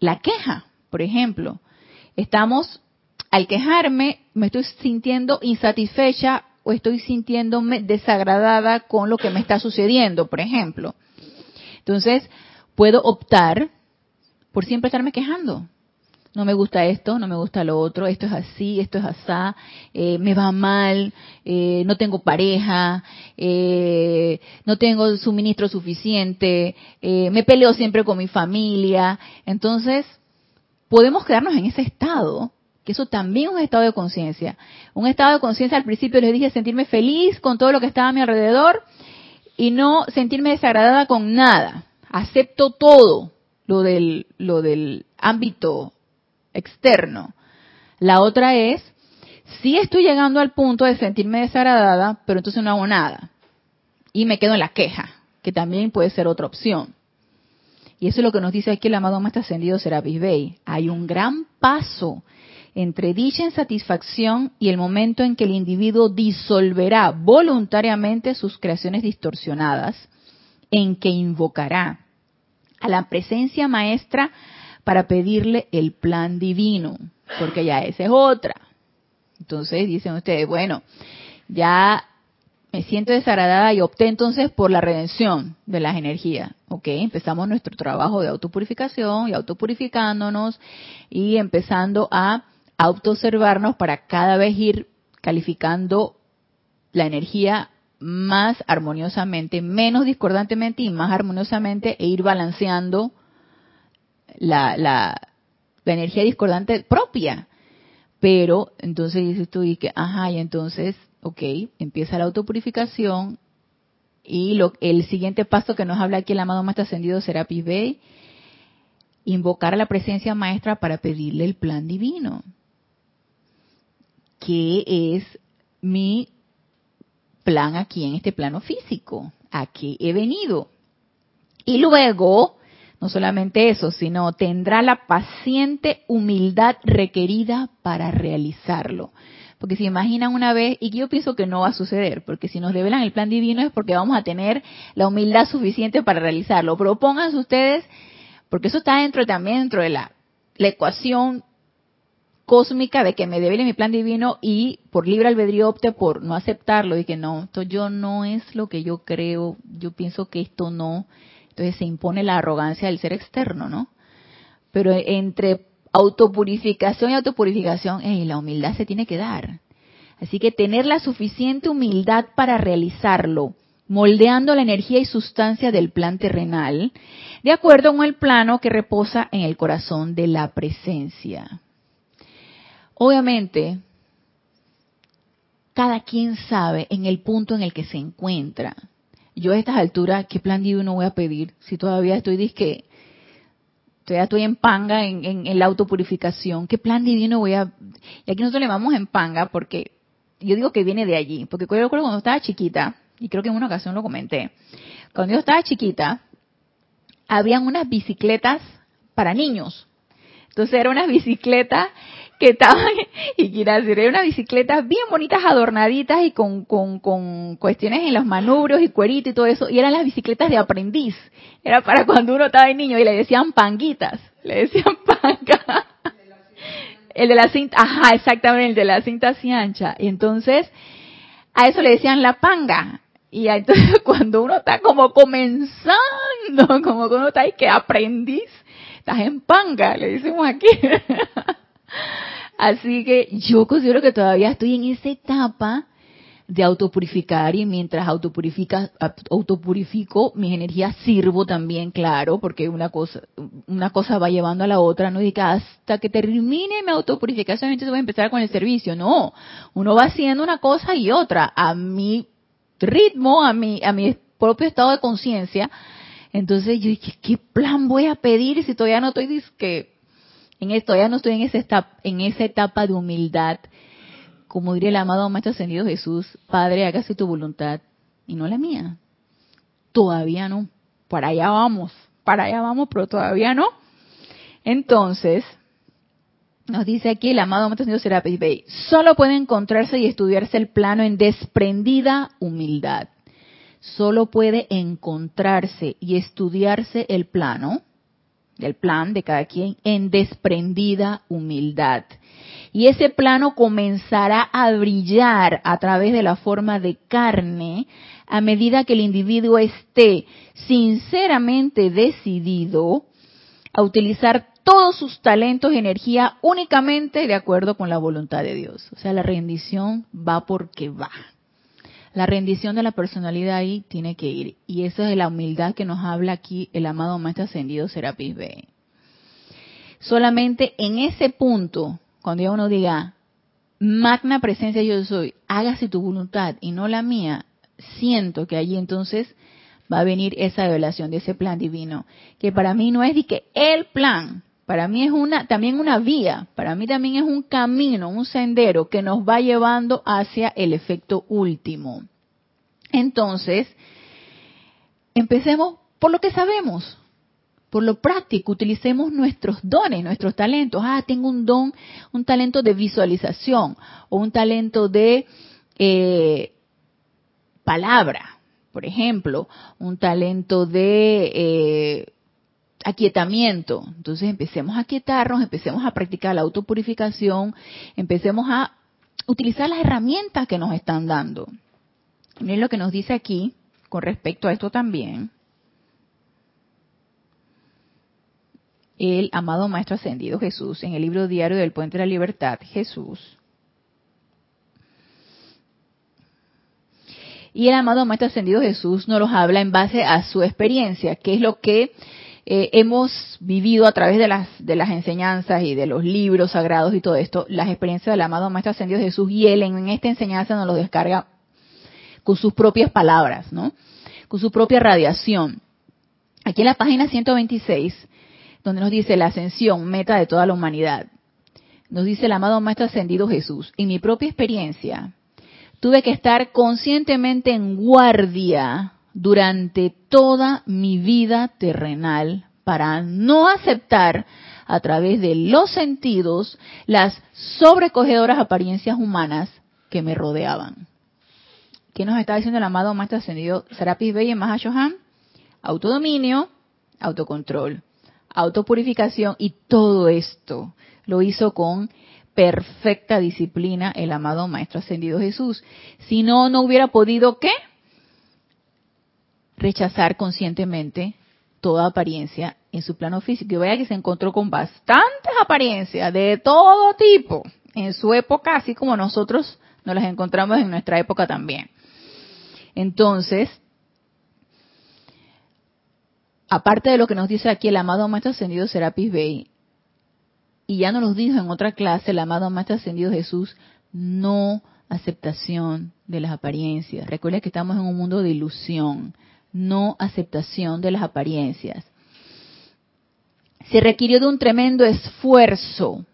la queja, por ejemplo. Estamos, al quejarme, me estoy sintiendo insatisfecha o estoy sintiéndome desagradada con lo que me está sucediendo, por ejemplo. Entonces, puedo optar por siempre estarme quejando no me gusta esto, no me gusta lo otro, esto es así, esto es asá, eh, me va mal, eh, no tengo pareja, eh, no tengo suministro suficiente, me peleo siempre con mi familia. Entonces, podemos quedarnos en ese estado, que eso también es un estado de conciencia. Un estado de conciencia, al principio les dije, sentirme feliz con todo lo que estaba a mi alrededor y no sentirme desagradada con nada. Acepto todo lo del, lo del ámbito externo. La otra es, si estoy llegando al punto de sentirme desagradada, pero entonces no hago nada. Y me quedo en la queja, que también puede ser otra opción. Y eso es lo que nos dice aquí el amado Maestro Ascendido Serapis Bey. Hay un gran paso entre dicha insatisfacción y el momento en que el individuo disolverá voluntariamente sus creaciones distorsionadas, en que invocará a la presencia maestra para pedirle el plan divino, porque ya esa es otra. Entonces dicen ustedes, bueno, ya me siento desagradada y opté entonces por la redención de las energías. Ok, empezamos nuestro trabajo de autopurificación y autopurificándonos y empezando a autoobservarnos para cada vez ir calificando la energía más armoniosamente, menos discordantemente y más armoniosamente e ir balanceando la, la, energía discordante propia. Pero entonces dices tú, y que, ajá, y entonces, ok, empieza la autopurificación y lo, el siguiente paso que nos habla aquí el amado Maestro Ascendido Serapis Bey, invocar a la presencia maestra para pedirle el plan divino. ¿Qué es mi plan aquí en este plano físico? ¿A qué he venido? Y luego no solamente eso, sino tendrá la paciente humildad requerida para realizarlo. Porque si imaginan una vez, y yo pienso que no va a suceder, porque si nos develan el plan divino es porque vamos a tener la humildad suficiente para realizarlo. Propónganse ustedes, porque eso está dentro también dentro de la ecuación cósmica de que me devele mi plan divino y por libre albedrío opte por no aceptarlo y que no, esto yo no es lo que yo creo, yo pienso que esto no, entonces se impone la arrogancia del ser externo, ¿no? Pero entre autopurificación y autopurificación, la humildad se tiene que dar. Así que tener la suficiente humildad para realizarlo, moldeando la energía y sustancia del plan terrenal, de acuerdo con el plano que reposa en el corazón de la presencia. Obviamente, cada quien sabe en el punto en el que se encuentra. Yo a estas alturas, ¿qué plan divino voy a pedir? Si todavía estoy disque, todavía estoy en panga en, en la autopurificación, ¿qué plan divino voy a...? Y aquí nosotros le vamos en panga porque yo digo que viene de allí, porque yo recuerdo cuando estaba chiquita, y creo que en una ocasión lo comenté, cuando yo estaba chiquita, habían unas bicicletas para niños. Entonces era una bicicleta que estaban, y quiero decir, era una bicicleta bien bonitas, adornaditas y con, con, con cuestiones en los manubrios y cuerito y todo eso, y eran las bicicletas de aprendiz. Era para cuando uno estaba de niño y le decían panguitas, le decían panga. El de la cinta, ajá, exactamente, el de la cinta así ancha. Y entonces, a eso le decían la panga. Y entonces cuando uno está como comenzando, como uno está ahí que aprendiz, estás en panga, le decimos aquí. Así que yo considero que todavía estoy en esa etapa de autopurificar y mientras autopurifica, autopurifico mis energías sirvo también, claro, porque una cosa, una cosa va llevando a la otra, no diga hasta que termine mi autopurificación entonces voy a empezar con el servicio, no, uno va haciendo una cosa y otra a mi ritmo, a mi, a mi propio estado de conciencia, entonces yo dije, ¿qué plan voy a pedir si todavía no estoy que en esto, todavía no estoy en esa etapa, en esa etapa de humildad? Como diría el amado Maestro Ascendido Jesús, Padre, hágase tu voluntad y no la mía. Todavía no. Para allá vamos, para allá vamos, pero todavía no. Entonces, nos dice aquí el amado Maestro Ascendido Serapis Bey, solo puede encontrarse y estudiarse el plano en desprendida humildad solo puede encontrarse y estudiarse el plano, el plan de cada quien, en desprendida humildad. Y ese plano comenzará a brillar a través de la forma de carne a medida que el individuo esté sinceramente decidido a utilizar todos sus talentos y energía únicamente de acuerdo con la voluntad de Dios. O sea, la rendición va porque va. La rendición de la personalidad ahí tiene que ir. Y esa es la humildad que nos habla aquí el amado Maestro Ascendido Serapis B. Solamente en ese punto, cuando ya uno diga, magna presencia yo soy, hágase tu voluntad y no la mía, siento que allí entonces va a venir esa revelación de ese plan divino, que para mí no es de que el plan, para mí es una también una vía, para mí también es un camino, un sendero que nos va llevando hacia el efecto último. Entonces, empecemos por lo que sabemos, por lo práctico, utilicemos nuestros dones, nuestros talentos. Ah, tengo un don, un talento de visualización o un talento de eh, palabra, por ejemplo, un talento de eh, aquietamiento. Entonces empecemos a aquietarnos, empecemos a practicar la autopurificación, empecemos a utilizar las herramientas que nos están dando. Miren lo que nos dice aquí con respecto a esto también. El amado Maestro Ascendido Jesús, en el libro diario del Puente de la Libertad, Jesús. Y el amado Maestro Ascendido Jesús nos los habla en base a su experiencia, que es lo que eh, hemos vivido a través de las, de las enseñanzas y de los libros sagrados y todo esto, las experiencias del amado Maestro Ascendido Jesús y él en esta enseñanza nos lo descarga con sus propias palabras, ¿no? Con su propia radiación. Aquí en la página 126, donde nos dice la ascensión, meta de toda la humanidad, nos dice el amado Maestro Ascendido Jesús, en mi propia experiencia, tuve que estar conscientemente en guardia durante toda mi vida terrenal para no aceptar a través de los sentidos las sobrecogedoras apariencias humanas que me rodeaban. ¿Qué nos está diciendo el amado Maestro Ascendido Serapis Bey en Mahashohan? Autodominio, autocontrol, autopurificación y todo esto lo hizo con perfecta disciplina el amado Maestro Ascendido Jesús. Si no, no hubiera podido, ¿qué? Rechazar conscientemente toda apariencia en su plano físico. Y vaya que se encontró con bastantes apariencias de todo tipo en su época, así como nosotros nos las encontramos en nuestra época también. Entonces, aparte de lo que nos dice aquí el amado Maestro Ascendido Serapis Bey, y ya nos los dijo en otra clase el amado Maestro Ascendido Jesús, no aceptación de las apariencias. Recuerda que estamos en un mundo de ilusión, no aceptación de las apariencias. Se requirió de un tremendo esfuerzo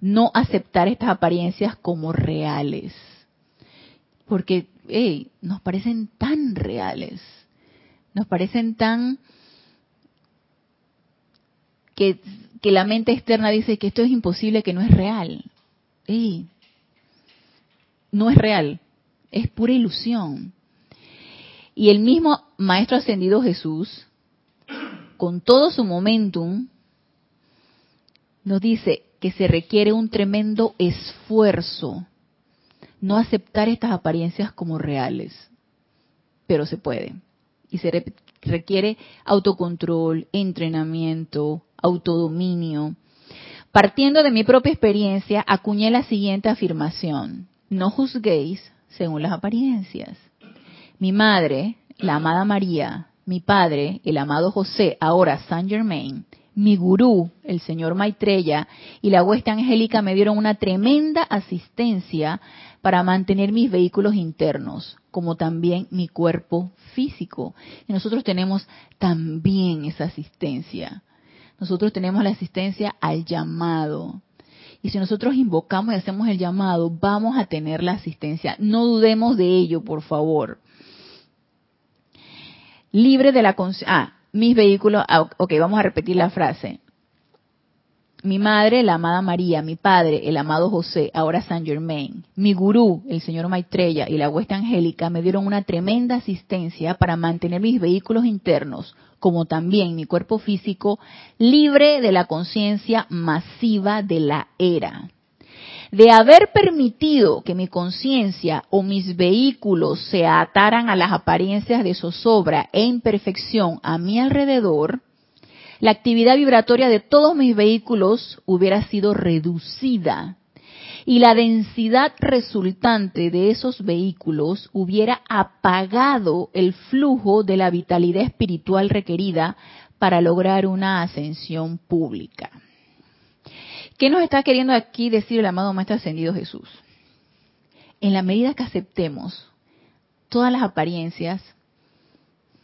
no aceptar estas apariencias como reales. Porque nos parecen tan reales, nos parecen tan que, la mente externa dice que esto es imposible, que no es real. no es real, es pura ilusión. Y el mismo Maestro Ascendido Jesús, con todo su momentum, nos dice que se requiere un tremendo esfuerzo no aceptar estas apariencias como reales, pero se puede. Y se requiere autocontrol, entrenamiento, autodominio. Partiendo de mi propia experiencia, acuñé la siguiente afirmación. No juzguéis según las apariencias. Mi madre, la amada María, mi padre, el amado José, ahora Saint Germain, mi gurú, el señor Maitreya, y la hueste angélica me dieron una tremenda asistencia para mantener mis vehículos internos, como también mi cuerpo físico. Y nosotros tenemos también esa asistencia. Nosotros tenemos la asistencia al llamado. Y si nosotros invocamos y hacemos el llamado, vamos a tener la asistencia. No dudemos de ello, por favor libre de la. Ah, mis vehículos. Ah, ok, vamos a repetir la frase. Mi madre, la amada María, mi padre, el amado José, ahora Saint Germain, mi gurú, el señor Maitreya y la huesta angélica me dieron una tremenda asistencia para mantener mis vehículos internos, como también mi cuerpo físico, libre de la conciencia masiva de la era de haber permitido que mi conciencia o mis vehículos se ataran a las apariencias de zozobra e imperfección a mi alrededor, la actividad vibratoria de todos mis vehículos hubiera sido reducida y la densidad resultante de esos vehículos hubiera apagado el flujo de la vitalidad espiritual requerida para lograr una ascensión pública. ¿Qué nos está queriendo aquí decir el amado Maestro Ascendido Jesús? En la medida que aceptemos todas las apariencias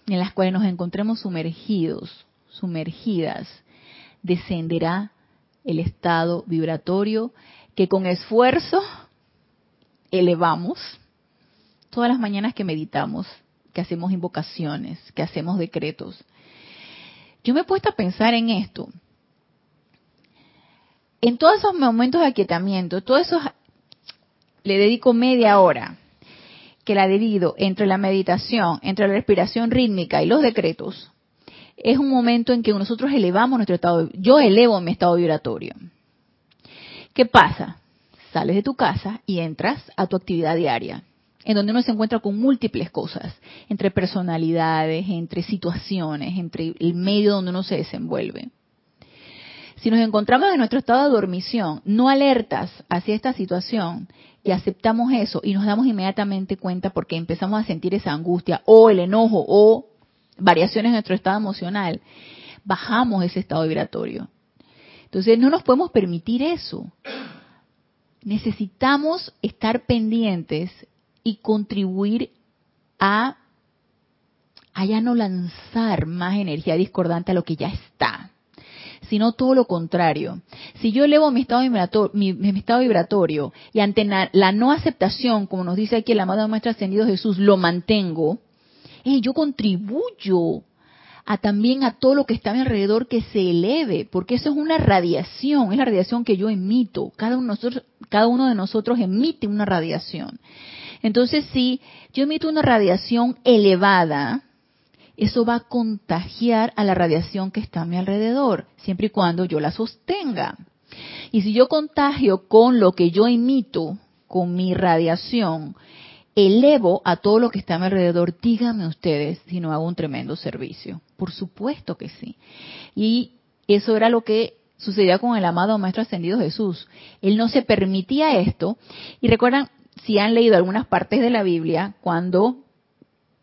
en las cuales nos encontremos sumergidos, sumergidas, descenderá el estado vibratorio que con esfuerzo elevamos todas las mañanas que meditamos, que hacemos invocaciones, que hacemos decretos. Yo me he puesto a pensar en esto en todos esos momentos de aquietamiento, todo eso le dedico media hora que la divido entre la meditación, entre la respiración rítmica y los decretos, es un momento en que nosotros elevamos nuestro estado, yo elevo mi estado vibratorio. ¿Qué pasa? Sales de tu casa y entras a tu actividad diaria, en donde uno se encuentra con múltiples cosas, entre personalidades, entre situaciones, entre el medio donde uno se desenvuelve. Si nos encontramos en nuestro estado de dormición, no alertas hacia esta situación y aceptamos eso y nos damos inmediatamente cuenta porque empezamos a sentir esa angustia o el enojo o variaciones en nuestro estado emocional, bajamos ese estado vibratorio. Entonces no nos podemos permitir eso. Necesitamos estar pendientes y contribuir a, a ya no lanzar más energía discordante a lo que ya está sino todo lo contrario. Si yo elevo mi estado vibratorio, mi, estado vibratorio y ante la, no aceptación, como nos dice aquí el amado Maestro Ascendido Jesús, lo mantengo, yo contribuyo a también a todo lo que está a mi alrededor que se eleve, porque eso es una radiación, es la radiación que yo emito. Cada uno, nosotros, cada uno de nosotros emite una radiación. Entonces, si yo emito una radiación elevada, eso va a contagiar a la radiación que está a mi alrededor, siempre y cuando yo la sostenga. Y si yo contagio con lo que yo emito, con mi radiación, elevo a todo lo que está a mi alrededor, díganme ustedes si no hago un tremendo servicio. Por supuesto que sí. Y eso era lo que sucedía con el amado Maestro Ascendido Jesús. Él no se permitía esto. Y recuerdan, si han leído algunas partes de la Biblia, cuando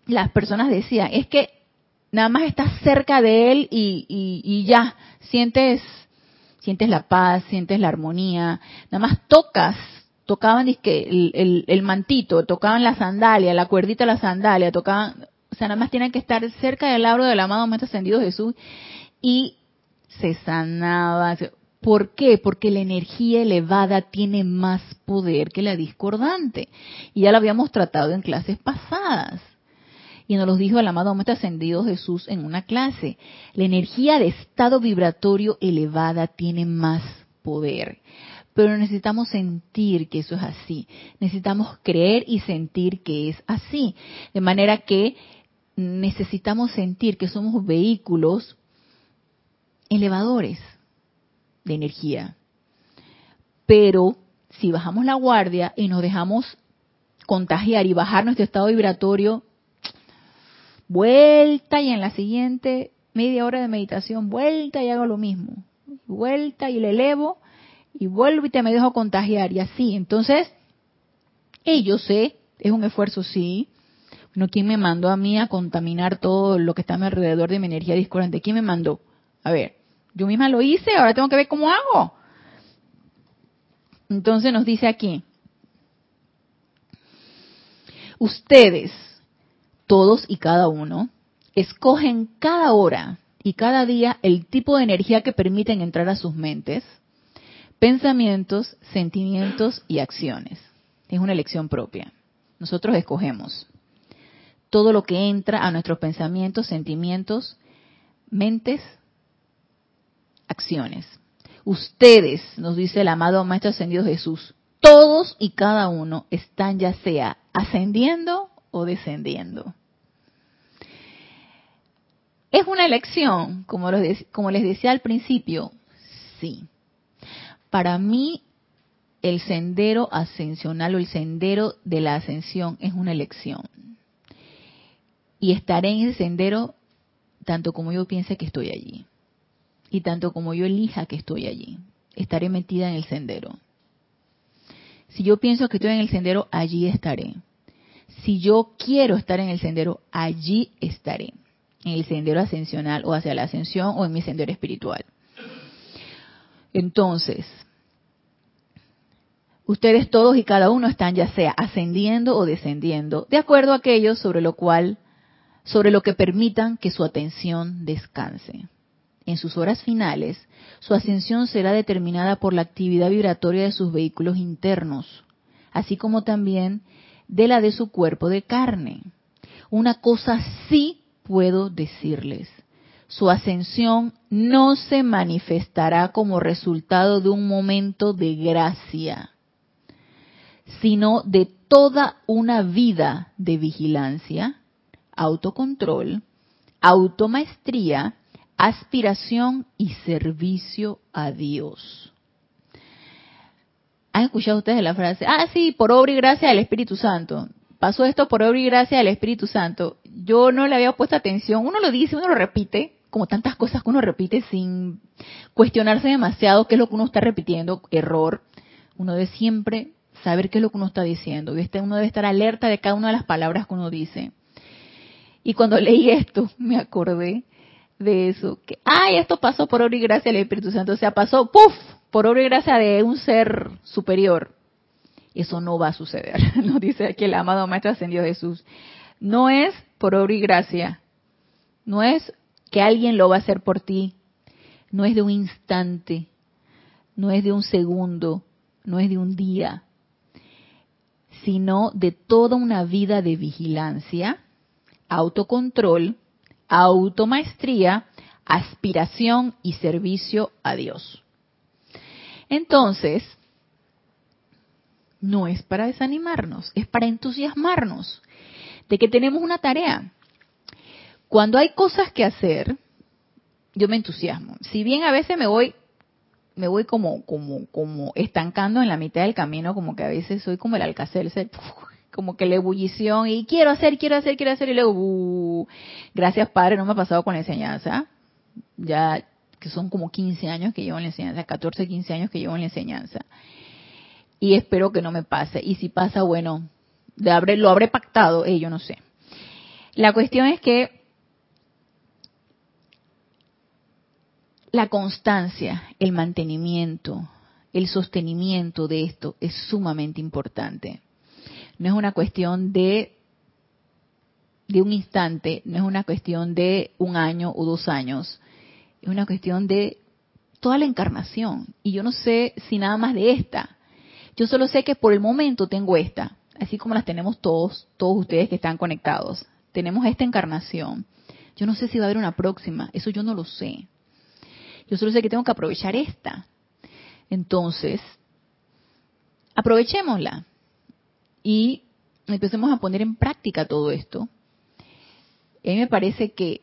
las personas decían, es que nada más estás cerca de él y, y, ya sientes sientes la paz, sientes la armonía, nada más tocas, tocaban el, el, el mantito, tocaban la sandalia, la cuerdita de la sandalia, tocaban, o sea, nada más tienen que estar cerca del labro del amado Maestro Ascendido Jesús y se sanaba. ¿Por qué? Porque la energía elevada tiene más poder que la discordante. Y ya lo habíamos tratado en clases pasadas. Y nos lo dijo el amado Maestro Ascendido Jesús en una clase. La energía de estado vibratorio elevada tiene más poder. Pero necesitamos sentir que eso es así. Necesitamos creer y sentir que es así. De manera que necesitamos sentir que somos vehículos elevadores de energía. Pero si bajamos la guardia y nos dejamos contagiar y bajar nuestro estado vibratorio, vuelta y en la siguiente media hora de meditación, vuelta y hago lo mismo. Vuelta y le elevo y vuelvo y te me dejo contagiar y así. Entonces, y yo sé, es un esfuerzo, sí. Bueno, ¿quién me mandó a mí a contaminar todo lo que está a mi alrededor de mi energía discordante? ¿Quién me mandó? A ver, yo misma lo hice, ahora tengo que ver cómo hago. Entonces nos dice aquí, ustedes todos y cada uno, escogen cada hora y cada día el tipo de energía que permiten entrar a sus mentes, pensamientos, sentimientos y acciones. Es una elección propia. Nosotros escogemos todo lo que entra a nuestros pensamientos, sentimientos, mentes, acciones. Ustedes, nos dice el amado Maestro Ascendido Jesús, todos y cada uno están ya sea ascendiendo o descendiendo. ¿Es una elección, como, como les decía al principio? Sí. Para mí, el sendero ascensional o el sendero de la ascensión es una elección. Y estaré en ese sendero tanto como yo piense que estoy allí. Y tanto como yo elija que estoy allí. Estaré metida en el sendero. Si yo pienso que estoy en el sendero, allí estaré. Si yo quiero estar en el sendero, allí estaré en el sendero ascensional o hacia la ascensión o en mi sendero espiritual. Entonces, ustedes todos y cada uno están ya sea ascendiendo o descendiendo, de acuerdo a aquello sobre lo cual, sobre lo que permitan que su atención descanse. En sus horas finales, su ascensión será determinada por la actividad vibratoria de sus vehículos internos, así como también de la de su cuerpo de carne. Una cosa sí puedo decirles. Su ascensión no se manifestará como resultado de un momento de gracia, sino de toda una vida de vigilancia, autocontrol, automaestría, aspiración y servicio a Dios. ¿Han escuchado ustedes la frase? Ah, sí, por obra y gracia del Espíritu Santo pasó esto por obra y gracia del Espíritu Santo. Yo no le había puesto atención. Uno lo dice, uno lo repite, como tantas cosas que uno repite sin cuestionarse demasiado qué es lo que uno está repitiendo, error. Uno debe siempre saber qué es lo que uno está diciendo. Uno debe estar alerta de cada una de las palabras que uno dice. Y cuando leí esto, me acordé de eso, que, ay, esto pasó por obra y gracia del Espíritu Santo, o sea, pasó, puff, por obra y gracia de un ser superior. Eso no va a suceder, nos dice aquí el amado Maestro Ascendido Jesús. No es por obra y gracia, no es que alguien lo va a hacer por ti, no es de un instante, no es de un segundo, no es de un día, sino de toda una vida de vigilancia, autocontrol, automaestría, aspiración y servicio a Dios. Entonces, no es para desanimarnos, es para entusiasmarnos de que tenemos una tarea. Cuando hay cosas que hacer, yo me entusiasmo. Si bien a veces me voy me voy como como como estancando en la mitad del camino, como que a veces soy como el alcacel, como que la ebullición y quiero hacer, quiero hacer, quiero hacer y luego uh, gracias Padre, no me ha pasado con la enseñanza. Ya que son como 15 años que llevo en la enseñanza, 14, 15 años que llevo en la enseñanza y espero que no me pase. Y si pasa, bueno, lo habré pactado, eh, yo no sé. La cuestión es que la constancia, el mantenimiento, el sostenimiento de esto es sumamente importante. No es una cuestión de de un instante, no es una cuestión de un año o dos años, es una cuestión de toda la encarnación. Y yo no sé si nada más de esta. Yo solo sé que por el momento tengo esta, así como las tenemos todos, todos ustedes que están conectados. Tenemos esta encarnación. Yo no sé si va a haber una próxima, eso yo no lo sé. Yo solo sé que tengo que aprovechar esta. Entonces, aprovechémosla y empecemos a poner en práctica todo esto. A mí me parece que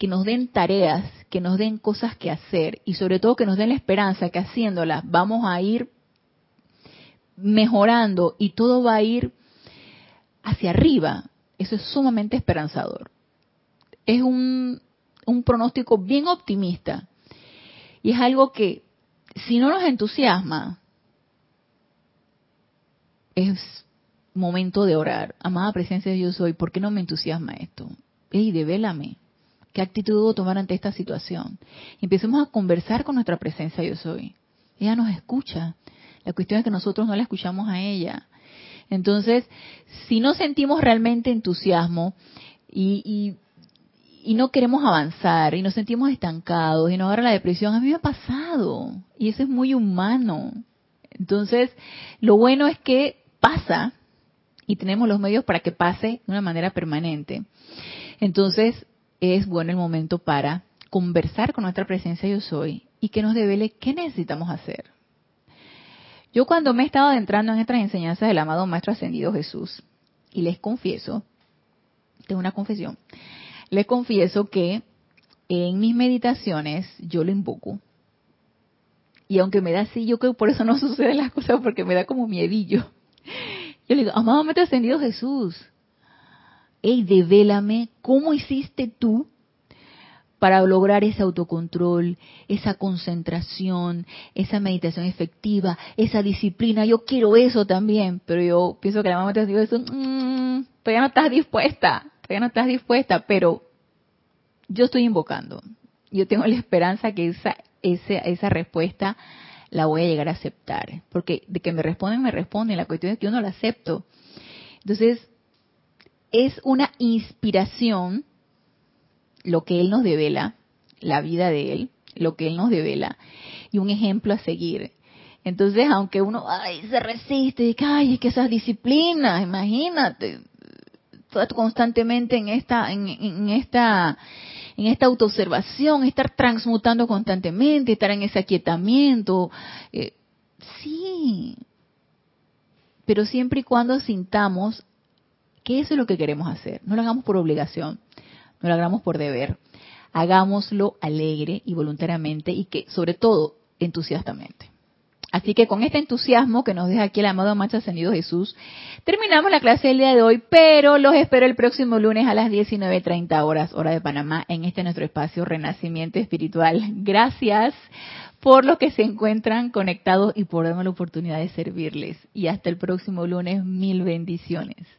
que nos den tareas, que nos den cosas que hacer y sobre todo que nos den la esperanza que haciéndolas vamos a ir mejorando y todo va a ir hacia arriba. Eso es sumamente esperanzador. Es un, pronóstico bien optimista y es algo que si no nos entusiasma, es momento de orar. Amada presencia de Dios soy, ¿por qué no me entusiasma esto? Ey, devélame. ¿Qué actitud debo tomar ante esta situación? empecemos a conversar con nuestra presencia yo soy. Ella nos escucha. La cuestión es que nosotros no la escuchamos a ella. Entonces, si no sentimos realmente entusiasmo y, y, no queremos avanzar y nos sentimos estancados y nos agarra la depresión, a mí me ha pasado y eso es muy humano. Entonces, lo bueno es que pasa y tenemos los medios para que pase de una manera permanente. Entonces, es bueno el momento para conversar con nuestra presencia yo soy y que nos devele qué necesitamos hacer. Yo cuando me he estado adentrando en estas enseñanzas del amado Maestro Ascendido Jesús, y les confieso, tengo una confesión, les confieso que en mis meditaciones yo lo invoco. Y aunque me da así, yo creo que por eso no suceden las cosas, porque me da como miedillo. Yo le digo, amado Maestro Ascendido Jesús, hey, devélame cómo hiciste tú para lograr ese autocontrol, esa concentración, esa meditación efectiva, esa disciplina. Yo quiero eso también, pero yo pienso que la mamá te dice eso, mm, todavía no estás dispuesta, todavía no estás dispuesta, pero yo estoy invocando. Yo tengo la esperanza que esa, esa, esa respuesta la voy a llegar a aceptar, porque de que me responden, me responden, la cuestión es que yo no la acepto. Entonces, es una inspiración lo que Él nos devela, la vida de Él, lo que Él nos devela, y un ejemplo a seguir. Entonces, aunque uno ay, se resiste, y ay, es que esas disciplinas, imagínate, constantemente en esta, en, esta, en esta autoobservación, estar transmutando constantemente, estar en ese aquietamiento, eh, sí, pero siempre y cuando sintamos que eso es lo que queremos hacer. No lo hagamos por obligación, no lo hagamos por deber. Hagámoslo alegre y voluntariamente y que, sobre todo, entusiastamente. Así que con este entusiasmo que nos deja aquí el amado Macho Ascendido Jesús, terminamos la clase del día de hoy, pero los espero el próximo lunes a las 19.30 horas, hora de Panamá, en este nuestro espacio Renacimiento Espiritual. Gracias por los que se encuentran conectados y por darme la oportunidad de servirles. Y hasta el próximo lunes, mil bendiciones.